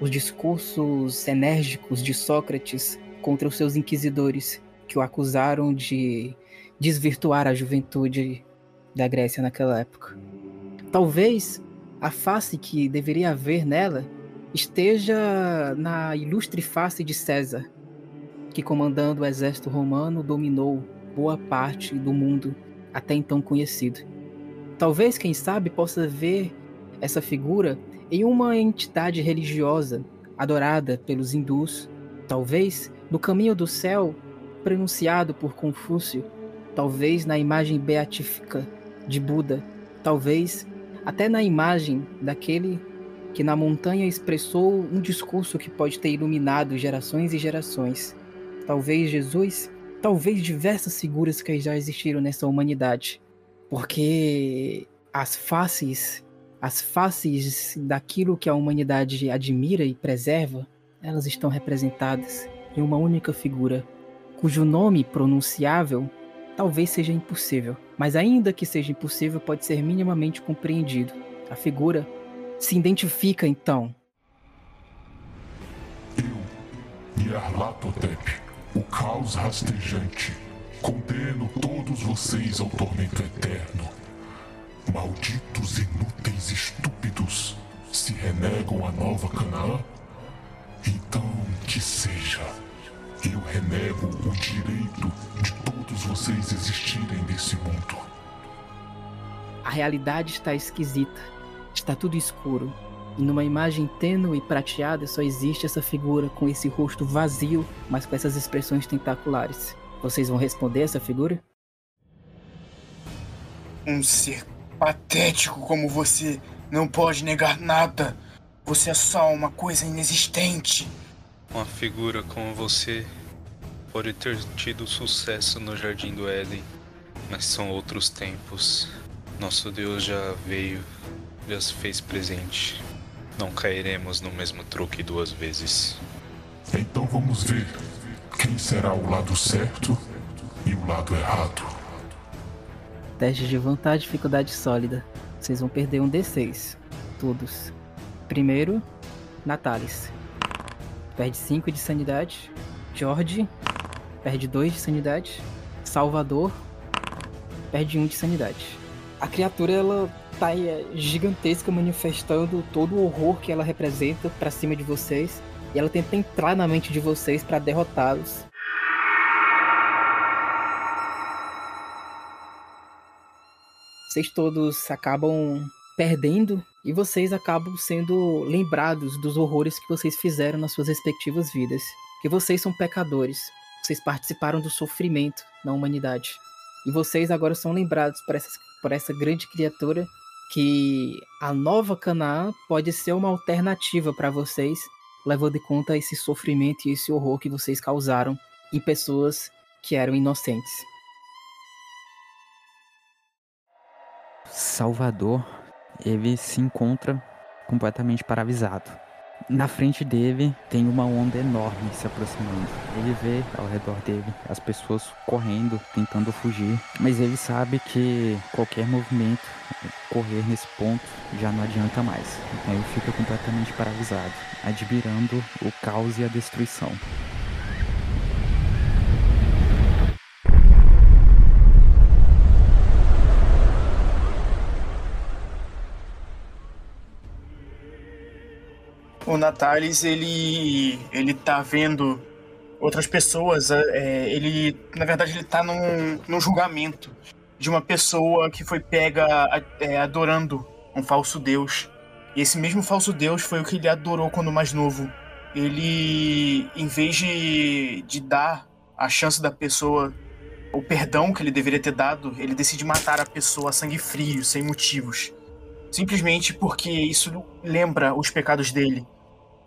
Os discursos enérgicos de Sócrates contra os seus inquisidores, que o acusaram de desvirtuar a juventude da Grécia naquela época. Talvez a face que deveria haver nela esteja na ilustre face de César, que comandando o exército romano dominou boa parte do mundo até então conhecido. Talvez, quem sabe, possa ver essa figura em uma entidade religiosa adorada pelos hindus, talvez no caminho do céu pronunciado por Confúcio, talvez na imagem beatífica de Buda, talvez até na imagem daquele que na montanha expressou um discurso que pode ter iluminado gerações e gerações. Talvez Jesus, talvez diversas figuras que já existiram nessa humanidade. Porque as faces, as faces daquilo que a humanidade admira e preserva, elas estão representadas em uma única figura, cujo nome pronunciável talvez seja impossível, mas ainda que seja impossível, pode ser minimamente compreendido. A figura se identifica então. Eu, Nyarlathotep, o caos rastejante, condeno todos vocês ao tormento eterno. Malditos inúteis estúpidos, se renegam a nova Canaã? Então que seja. Eu renego o direito de todos vocês existirem nesse mundo. A realidade está esquisita, está tudo escuro. E numa imagem tênue e prateada só existe essa figura com esse rosto vazio, mas com essas expressões tentaculares. Vocês vão responder essa figura? Um ser patético como você não pode negar nada. Você é só uma coisa inexistente. Uma figura como você pode ter tido sucesso no Jardim do Éden, mas são outros tempos. Nosso Deus já veio, já se fez presente. Não cairemos no mesmo truque duas vezes. Então vamos ver quem será o lado certo e o lado errado. Teste de vontade, dificuldade sólida. Vocês vão perder um D6. Todos. Primeiro, Natalis. Perde 5 de sanidade. George. Perde 2 de sanidade. Salvador. Perde 1 um de sanidade. A criatura, ela tá é, gigantesca, manifestando todo o horror que ela representa para cima de vocês. E ela tenta entrar na mente de vocês para derrotá-los. Vocês todos acabam perdendo e vocês acabam sendo lembrados dos horrores que vocês fizeram nas suas respectivas vidas. Que vocês são pecadores. Vocês participaram do sofrimento na humanidade. E vocês agora são lembrados por essa, por essa grande criatura que a nova Canaã pode ser uma alternativa para vocês, levando em conta esse sofrimento e esse horror que vocês causaram em pessoas que eram inocentes. Salvador, ele se encontra completamente paralisado. Na frente dele tem uma onda enorme se aproximando. Ele vê ao redor dele as pessoas correndo, tentando fugir, mas ele sabe que qualquer movimento, correr nesse ponto, já não adianta mais. Então ele fica completamente paralisado, admirando o caos e a destruição. O Natalis, ele, ele tá vendo outras pessoas, é, ele, na verdade, ele tá num, num julgamento de uma pessoa que foi pega é, adorando um falso deus. E esse mesmo falso deus foi o que ele adorou quando mais novo. Ele, em vez de, de dar a chance da pessoa, o perdão que ele deveria ter dado, ele decide matar a pessoa a sangue frio, sem motivos. Simplesmente porque isso lembra os pecados dele.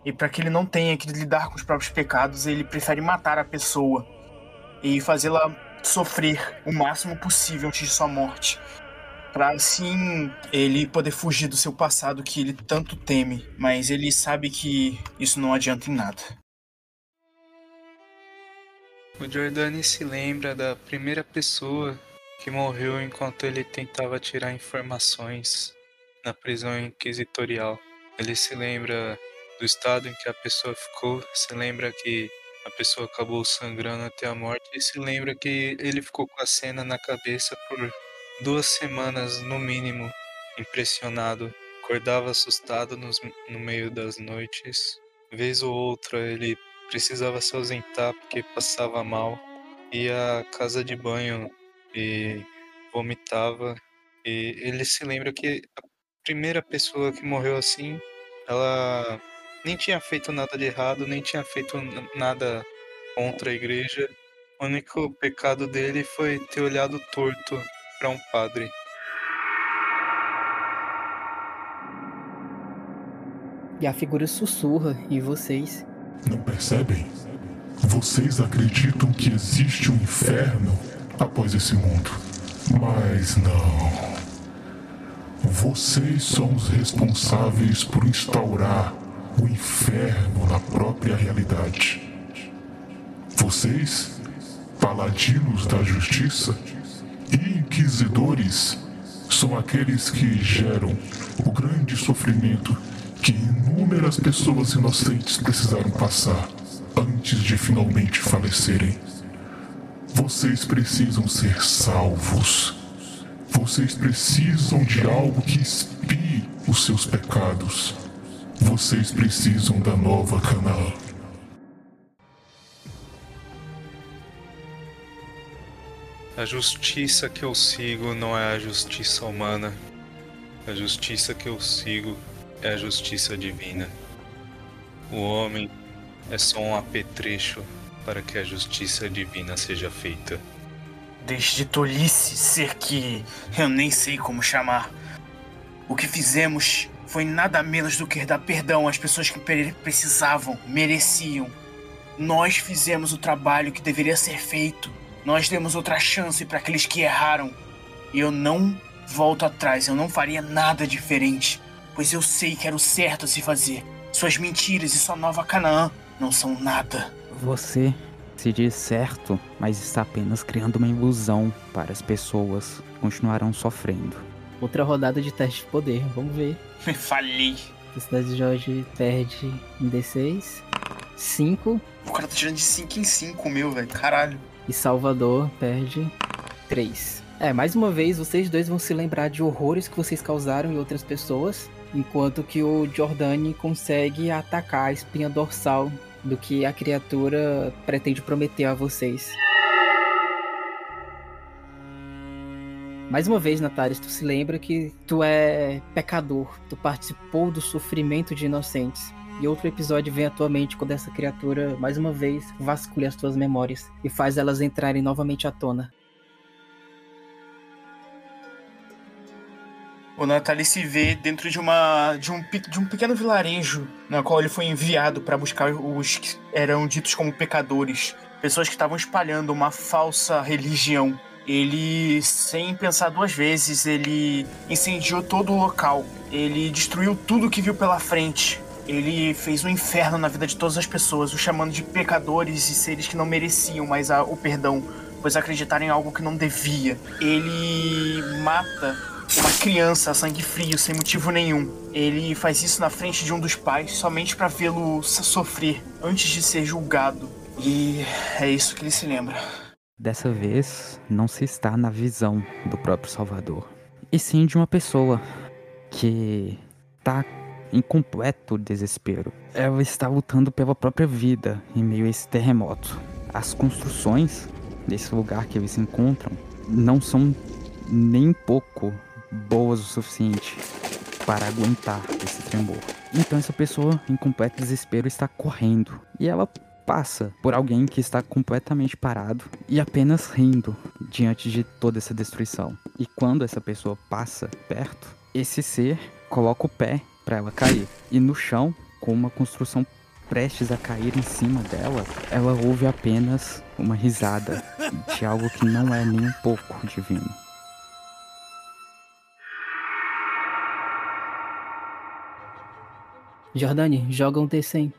E para que ele não tenha que lidar com os próprios pecados, ele prefere matar a pessoa e fazê-la sofrer o máximo possível antes de sua morte. Para assim ele poder fugir do seu passado que ele tanto teme, mas ele sabe que isso não adianta em nada. O Giordani se lembra da primeira pessoa que morreu enquanto ele tentava tirar informações na prisão inquisitorial. Ele se lembra do estado em que a pessoa ficou, se lembra que a pessoa acabou sangrando até a morte e se lembra que ele ficou com a cena na cabeça por duas semanas no mínimo, impressionado. Acordava assustado nos, no meio das noites. Vez ou outra ele precisava se ausentar porque passava mal. Ia à casa de banho e vomitava. E ele se lembra que a primeira pessoa que morreu assim, ela nem tinha feito nada de errado, nem tinha feito nada contra a igreja. O único pecado dele foi ter olhado torto para um padre. E a figura sussurra e vocês. Não percebem? Vocês acreditam que existe um inferno após esse mundo. Mas não. Vocês são os responsáveis por instaurar o inferno na própria realidade. Vocês, paladinos da justiça e inquisidores, são aqueles que geram o grande sofrimento que inúmeras pessoas inocentes precisaram passar antes de finalmente falecerem. Vocês precisam ser salvos. Vocês precisam de algo que expie os seus pecados. Vocês precisam da nova Canaã. A justiça que eu sigo não é a justiça humana. A justiça que eu sigo é a justiça divina. O homem é só um apetrecho para que a justiça divina seja feita. Deixe de tolice ser que eu nem sei como chamar. O que fizemos foi nada menos do que dar perdão às pessoas que pre- precisavam, mereciam. Nós fizemos o trabalho que deveria ser feito. Nós demos outra chance para aqueles que erraram. E eu não volto atrás, eu não faria nada diferente, pois eu sei que era o certo a se fazer. Suas mentiras e sua nova Canaã não são nada. Você se diz certo, mas está apenas criando uma ilusão para as pessoas continuarão sofrendo. Outra rodada de teste de poder, vamos ver. Falhei. A cidade de Jorge perde em D6. 5. O cara tá tirando de 5 em 5, meu, velho. Caralho. E Salvador perde 3. É, mais uma vez, vocês dois vão se lembrar de horrores que vocês causaram em outras pessoas, enquanto que o Jordani consegue atacar a espinha dorsal do que a criatura pretende prometer a vocês. Mais uma vez, Nataris, tu se lembra que tu é pecador, tu participou do sofrimento de inocentes. E outro episódio vem à tua mente quando essa criatura, mais uma vez, vasculha as tuas memórias e faz elas entrarem novamente à tona. O Natali se vê dentro de uma de um, de um pequeno vilarejo na qual ele foi enviado para buscar os que eram ditos como pecadores, pessoas que estavam espalhando uma falsa religião. Ele, sem pensar duas vezes, ele incendiou todo o local. Ele destruiu tudo que viu pela frente. Ele fez um inferno na vida de todas as pessoas, os chamando de pecadores e seres que não mereciam mais a- o perdão, pois acreditaram em algo que não devia. Ele mata uma criança a sangue frio, sem motivo nenhum. Ele faz isso na frente de um dos pais, somente para vê-lo so- sofrer antes de ser julgado. E é isso que ele se lembra. Dessa vez, não se está na visão do próprio Salvador, e sim de uma pessoa que está em completo desespero. Ela está lutando pela própria vida em meio a esse terremoto. As construções desse lugar que eles se encontram não são nem pouco boas o suficiente para aguentar esse tremor. Então essa pessoa em completo desespero está correndo e ela passa por alguém que está completamente parado e apenas rindo diante de toda essa destruição. E quando essa pessoa passa perto, esse ser coloca o pé para ela cair e no chão, com uma construção prestes a cair em cima dela, ela ouve apenas uma risada de algo que não é nem um pouco divino. Jordani, joga um D100.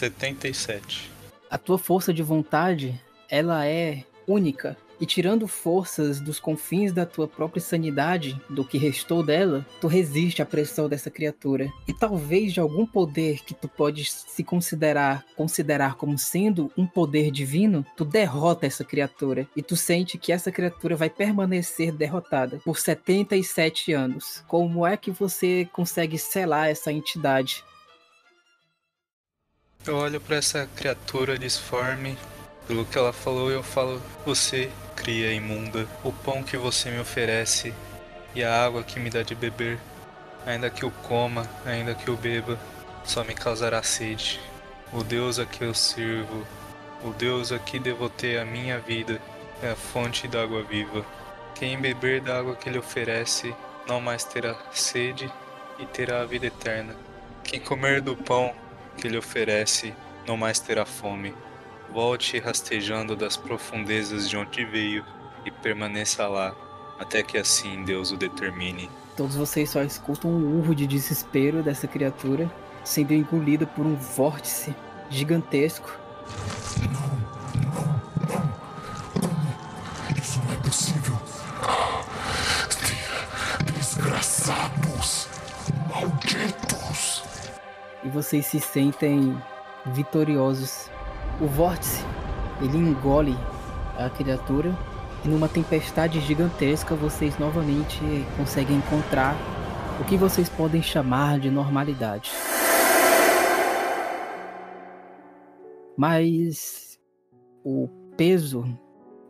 77. A tua força de vontade, ela é única. E tirando forças dos confins da tua própria sanidade, do que restou dela, tu resiste à pressão dessa criatura. E talvez de algum poder que tu pode se considerar considerar como sendo um poder divino, tu derrota essa criatura. E tu sente que essa criatura vai permanecer derrotada por 77 anos. Como é que você consegue selar essa entidade? Eu olho pra essa criatura disforme. Pelo que ela falou, eu falo: Você, cria imunda, o pão que você me oferece e a água que me dá de beber, ainda que eu coma, ainda que eu beba, só me causará sede. O Deus a que eu sirvo, o Deus a que devotei a minha vida, é a fonte da água viva. Quem beber da água que ele oferece, não mais terá sede e terá a vida eterna. Quem comer do pão que ele oferece, não mais terá fome. Volte rastejando das profundezas de onde veio e permaneça lá, até que assim Deus o determine. Todos vocês só escutam um urro de desespero dessa criatura sendo engolida por um vórtice gigantesco. Isso não é possível. E vocês se sentem vitoriosos. O vórtice, ele engole a criatura e numa tempestade gigantesca vocês novamente conseguem encontrar o que vocês podem chamar de normalidade. Mas o peso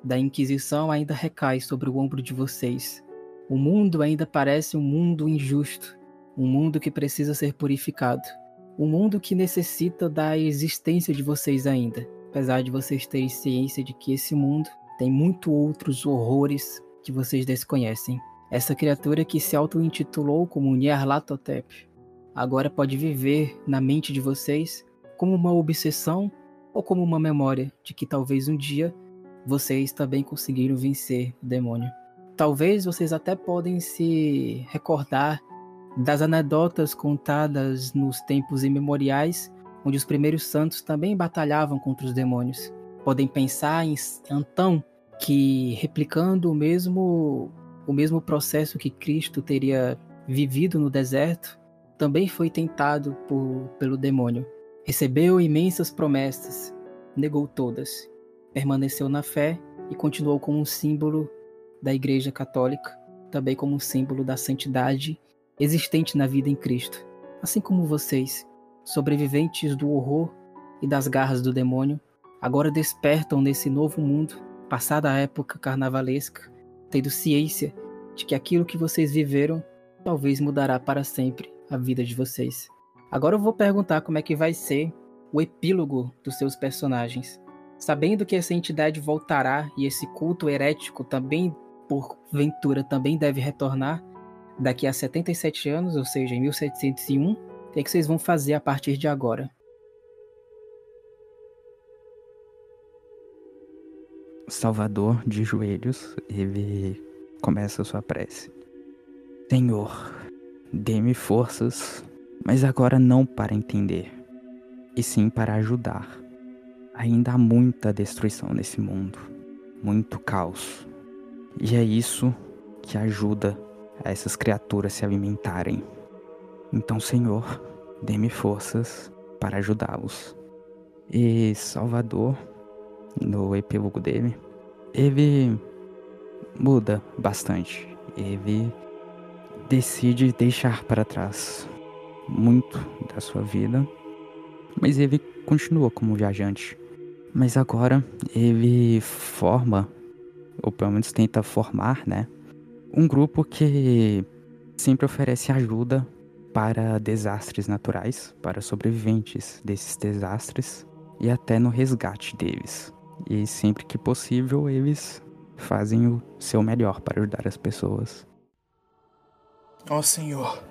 da Inquisição ainda recai sobre o ombro de vocês. O mundo ainda parece um mundo injusto, um mundo que precisa ser purificado um mundo que necessita da existência de vocês ainda, apesar de vocês terem ciência de que esse mundo tem muito outros horrores que vocês desconhecem. Essa criatura que se auto-intitulou como Nyarlathotep agora pode viver na mente de vocês como uma obsessão ou como uma memória de que talvez um dia vocês também conseguiram vencer o demônio. Talvez vocês até podem se recordar das anedotas contadas nos tempos imemoriais, onde os primeiros santos também batalhavam contra os demônios. Podem pensar em Antão, que replicando o mesmo o mesmo processo que Cristo teria vivido no deserto, também foi tentado por, pelo demônio. Recebeu imensas promessas, negou todas, permaneceu na fé e continuou como um símbolo da Igreja Católica, também como um símbolo da santidade existente na vida em Cristo. Assim como vocês, sobreviventes do horror e das garras do demônio, agora despertam nesse novo mundo, passada a época carnavalesca, tendo ciência de que aquilo que vocês viveram talvez mudará para sempre a vida de vocês. Agora eu vou perguntar como é que vai ser o epílogo dos seus personagens. Sabendo que essa entidade voltará e esse culto herético também, por ventura, também deve retornar daqui a 77 anos, ou seja, em 1701, o que, é que vocês vão fazer a partir de agora? Salvador, de joelhos, ele começa sua prece. Senhor, dê-me forças, mas agora não para entender, e sim para ajudar. Ainda há muita destruição nesse mundo, muito caos. E é isso que ajuda a essas criaturas se alimentarem. Então, Senhor, dê-me forças para ajudá-los. E Salvador, no epílogo dele, ele muda bastante. Ele decide deixar para trás muito da sua vida, mas ele continua como viajante. Mas agora ele forma, ou pelo menos tenta formar, né? Um grupo que sempre oferece ajuda para desastres naturais, para sobreviventes desses desastres e até no resgate deles. E sempre que possível, eles fazem o seu melhor para ajudar as pessoas. Ó oh, Senhor,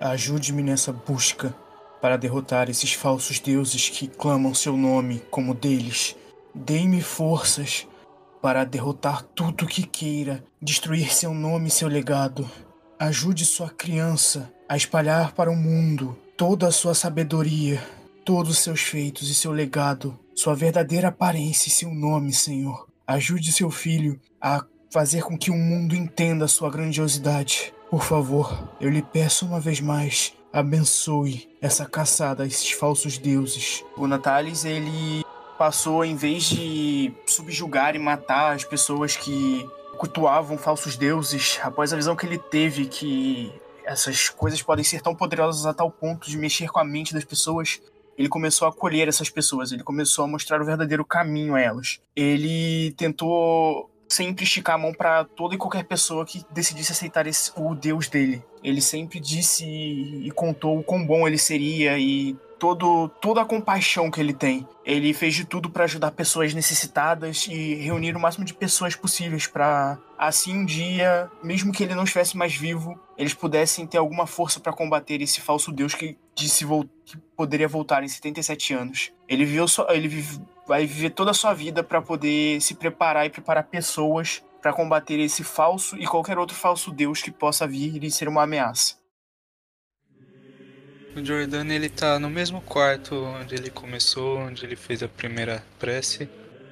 ajude-me nessa busca para derrotar esses falsos deuses que clamam seu nome como deles. Dê-me forças para derrotar tudo que queira destruir seu nome e seu legado. Ajude sua criança a espalhar para o mundo toda a sua sabedoria, todos os seus feitos e seu legado, sua verdadeira aparência e seu nome, Senhor. Ajude seu filho a fazer com que o mundo entenda sua grandiosidade. Por favor, eu lhe peço uma vez mais, abençoe essa caçada a esses falsos deuses. O Natalis, ele passou, em vez de subjugar e matar as pessoas que cultuavam falsos deuses, após a visão que ele teve que essas coisas podem ser tão poderosas a tal ponto de mexer com a mente das pessoas, ele começou a acolher essas pessoas, ele começou a mostrar o verdadeiro caminho a elas. Ele tentou sempre esticar a mão para toda e qualquer pessoa que decidisse aceitar esse, o Deus dele. Ele sempre disse e, contou o quão bom ele seria e todo, toda a compaixão que ele tem. Ele fez de tudo para ajudar pessoas necessitadas e reunir o máximo de pessoas possíveis para assim um dia, mesmo que ele não estivesse mais vivo, eles pudessem ter alguma força para combater esse falso deus que disse que poderia voltar em 77 anos. Ele viveu so, ele vive, vai viver toda a sua vida para poder se preparar e preparar pessoas para combater esse falso e qualquer outro falso deus que possa vir e ser uma ameaça. O Jordan ele tá no mesmo quarto onde ele começou, onde ele fez a primeira prece.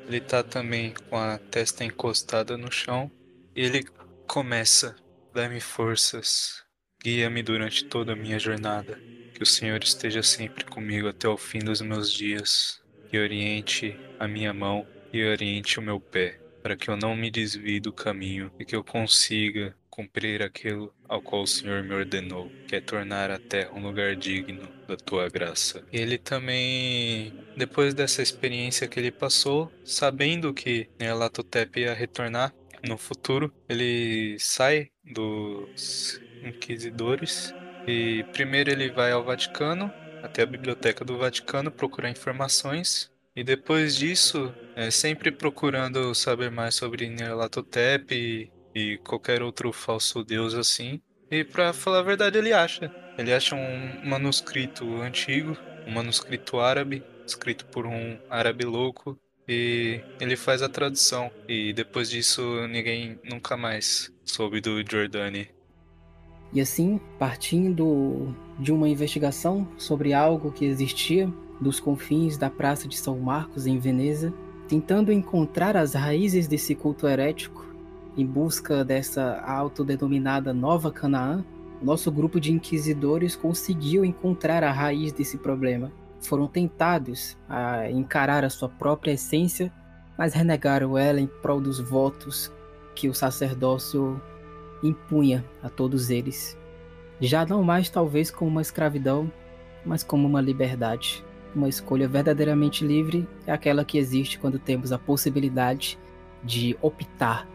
Ele tá também com a testa encostada no chão. Ele começa: Dá-me forças, guia-me durante toda a minha jornada. Que o Senhor esteja sempre comigo até o fim dos meus dias. Que oriente a minha mão e oriente o meu pé, para que eu não me desvie do caminho e que eu consiga cumprir aquilo ao qual o Senhor me ordenou, que é tornar a terra um lugar digno da tua graça. Ele também, depois dessa experiência que ele passou, sabendo que Nerlatotep ia retornar no futuro, ele sai dos inquisidores e primeiro ele vai ao Vaticano, até a biblioteca do Vaticano procurar informações e depois disso, é, sempre procurando saber mais sobre Nerlatotep e qualquer outro falso deus assim. E pra falar a verdade, ele acha. ele acha um manuscrito antigo, um manuscrito árabe, escrito por um árabe louco, e ele faz a tradução. E depois disso, ninguém nunca mais soube do Giordani. E assim, partindo de uma investigação sobre algo que existia dos confins da Praça de São Marcos em Veneza, tentando encontrar as raízes desse culto herético em busca dessa autodenominada Nova Canaã, nosso grupo de inquisidores conseguiu encontrar a raiz desse problema. Foram tentados a encarar a sua própria essência, mas renegaram ela em prol dos votos que o sacerdócio impunha a todos eles. Já não mais talvez como uma escravidão, mas como uma liberdade. Uma escolha verdadeiramente livre é aquela que existe quando temos a possibilidade de optar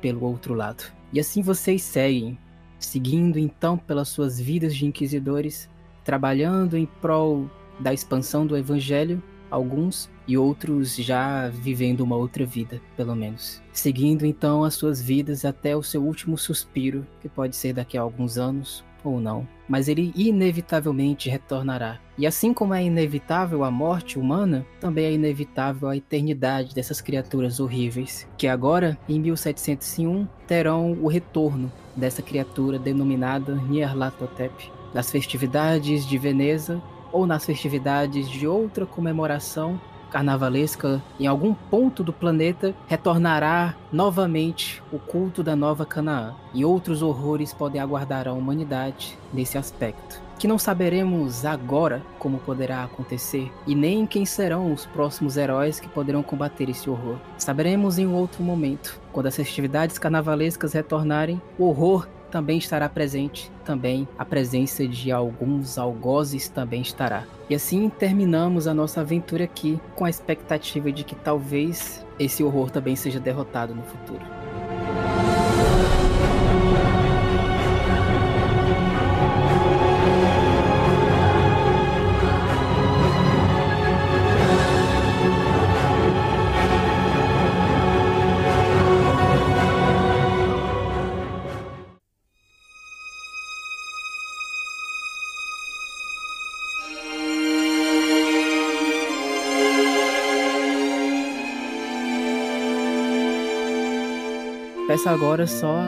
pelo outro lado. E assim vocês seguem, seguindo então pelas suas vidas de inquisidores, trabalhando em prol da expansão do evangelho, alguns e outros já vivendo uma outra vida, pelo menos. Seguindo então as suas vidas até o seu último suspiro, que pode ser daqui a alguns anos ou não, mas ele inevitavelmente retornará. E assim como é inevitável a morte humana, também é inevitável a eternidade dessas criaturas horríveis, que agora, em 1701, terão o retorno dessa criatura denominada Nyarlathotep. Nas festividades de Veneza ou nas festividades de outra comemoração carnavalesca em algum ponto do planeta, retornará novamente o culto da nova Canaã. E outros horrores podem aguardar a humanidade nesse aspecto. Que não saberemos agora como poderá acontecer e nem quem serão os próximos heróis que poderão combater esse horror. Saberemos em um outro momento, quando as festividades carnavalescas retornarem, o horror também estará presente, também a presença de alguns algozes também estará. E assim terminamos a nossa aventura aqui com a expectativa de que talvez esse horror também seja derrotado no futuro. Peço agora só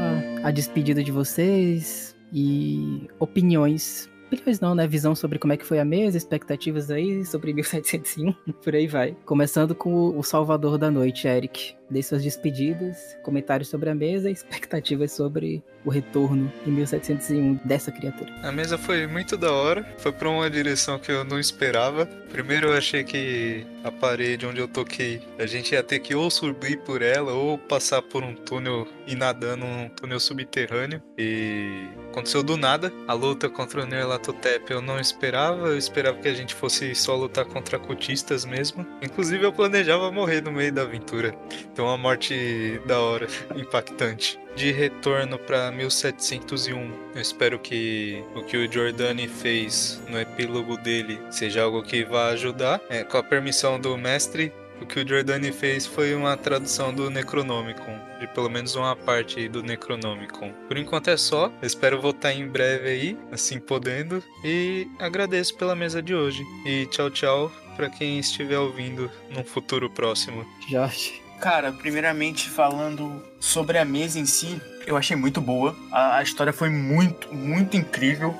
a despedida de vocês e opiniões. Opiniões não, né? Visão sobre como é que foi a mesa, expectativas aí sobre 1701, por aí vai. Começando com o salvador da noite, Eric. Dê suas despedidas, comentários sobre a mesa e expectativas sobre o retorno em 1701 dessa criatura. A mesa foi muito da hora, foi pra uma direção que eu não esperava. Primeiro eu achei que a parede onde eu toquei, a gente ia ter que ou subir por ela ou passar por um túnel e nadando num túnel subterrâneo. E aconteceu do nada. A luta contra o Nerlatotep eu não esperava, eu esperava que a gente fosse só lutar contra cultistas mesmo. Inclusive eu planejava morrer no meio da aventura. Então uma morte da hora, impactante de retorno para 1701. Eu espero que o que o Giordani fez no epílogo dele seja algo que vá ajudar. É, com a permissão do mestre, o que o Giordani fez foi uma tradução do Necronomicon, de pelo menos uma parte do Necronomicon. Por enquanto é só, espero voltar em breve aí, assim podendo, e agradeço pela mesa de hoje. E tchau, tchau para quem estiver ouvindo num futuro próximo. Jorge. Cara, primeiramente falando sobre a mesa em si, eu achei muito boa. A, a história foi muito, muito incrível.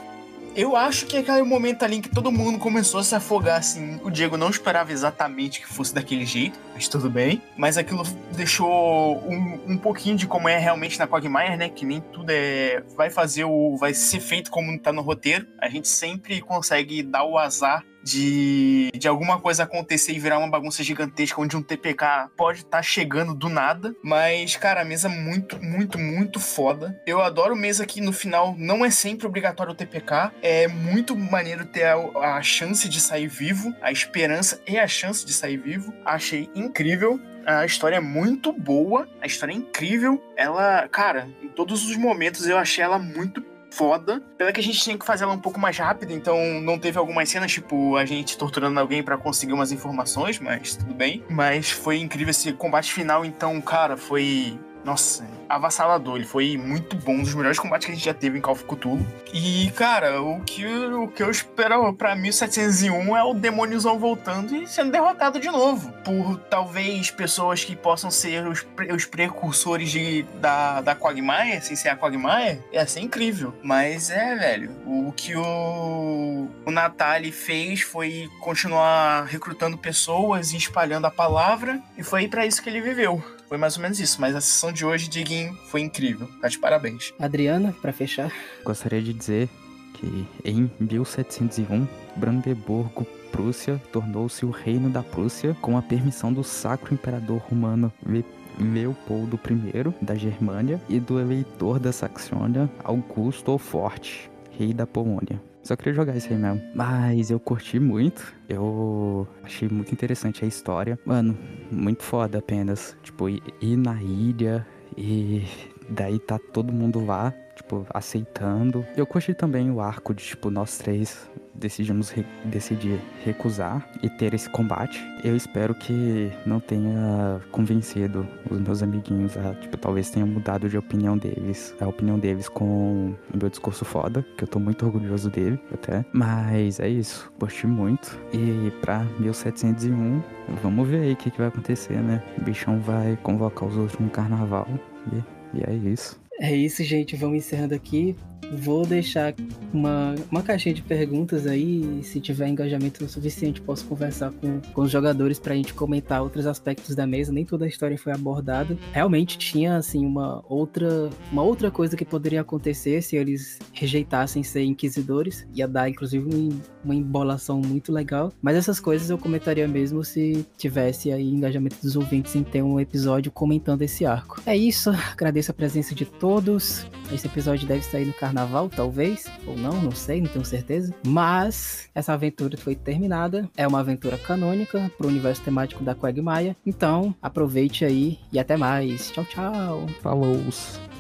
Eu acho que é aquele momento ali que todo mundo começou a se afogar, assim. O Diego não esperava exatamente que fosse daquele jeito, mas tudo bem. Mas aquilo deixou um, um pouquinho de como é realmente na Quagmire, né? Que nem tudo é. Vai fazer o. Vai ser feito como tá no roteiro. A gente sempre consegue dar o azar de, de alguma coisa acontecer e virar uma bagunça gigantesca onde um TPK pode estar tá chegando do nada. Mas, cara, a mesa muito, muito, muito foda. Eu adoro mesa que no final não é sempre obrigatório o TPK. É muito maneiro ter a, a chance de sair vivo, a esperança e a chance de sair vivo. Achei incrível. A história é muito boa, a história é incrível. Ela, cara, em todos os momentos eu achei ela muito foda. Pena que a gente tinha que fazer ela um pouco mais rápida, então não teve algumas cenas, tipo, a gente torturando alguém para conseguir umas informações, mas tudo bem. Mas foi incrível esse combate final, então, cara, foi nossa, avassalador. Ele foi muito bom, um dos melhores combates que a gente já teve em Call of Cthulhu. E, cara, o que, o que eu espero pra 1701 é o demôniozão voltando e sendo derrotado de novo. Por talvez pessoas que possam ser os, os precursores de, da, da Quagmire, sem ser a Quagmire, ia ser incrível. Mas é, velho, o que o, o Natali fez foi continuar recrutando pessoas e espalhando a palavra, e foi pra isso que ele viveu. Foi mais ou menos isso, mas a sessão de hoje, Diguinho, foi incrível. Tá de parabéns. Adriana, pra fechar. Gostaria de dizer que em 1701, Brandeburgo, Prússia, tornou-se o reino da Prússia com a permissão do Sacro Imperador Romano Le- Leopoldo I da Germânia e do eleitor da Saxônia, Augusto o Forte, rei da Polônia. Só queria jogar isso aí mesmo. Mas eu curti muito. Eu achei muito interessante a história. Mano, muito foda apenas. Tipo, ir na ilha e daí tá todo mundo lá, tipo, aceitando. Eu curti também o arco de, tipo, nós três decidimos re- decidir recusar e ter esse combate. Eu espero que não tenha convencido os meus amiguinhos a, tipo, talvez tenha mudado de opinião deles, a opinião deles com o meu discurso foda, que eu tô muito orgulhoso dele até. Mas é isso, curti muito. E pra 1701, vamos ver aí o que, que vai acontecer, né? O bichão vai convocar os outros no carnaval. E, e é isso. É isso, gente. Vamos encerrando aqui. Vou deixar uma, uma caixinha de perguntas aí. Se tiver engajamento suficiente, posso conversar com, com os jogadores pra gente comentar outros aspectos da mesa. Nem toda a história foi abordada. Realmente tinha, assim, uma outra, uma outra coisa que poderia acontecer se eles rejeitassem ser inquisidores. Ia dar, inclusive, um- uma embolação muito legal. Mas essas coisas eu comentaria mesmo se tivesse aí engajamento dos ouvintes em ter um episódio comentando esse arco. É isso. Agradeço a presença de todos. Esse episódio deve sair no carnaval, talvez, ou não, não sei, não tenho certeza. Mas essa aventura foi terminada. É uma aventura canônica pro universo temático da Quagmire. Então, aproveite aí e até mais. Tchau, tchau. Falou!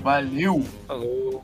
Valeu! Falou.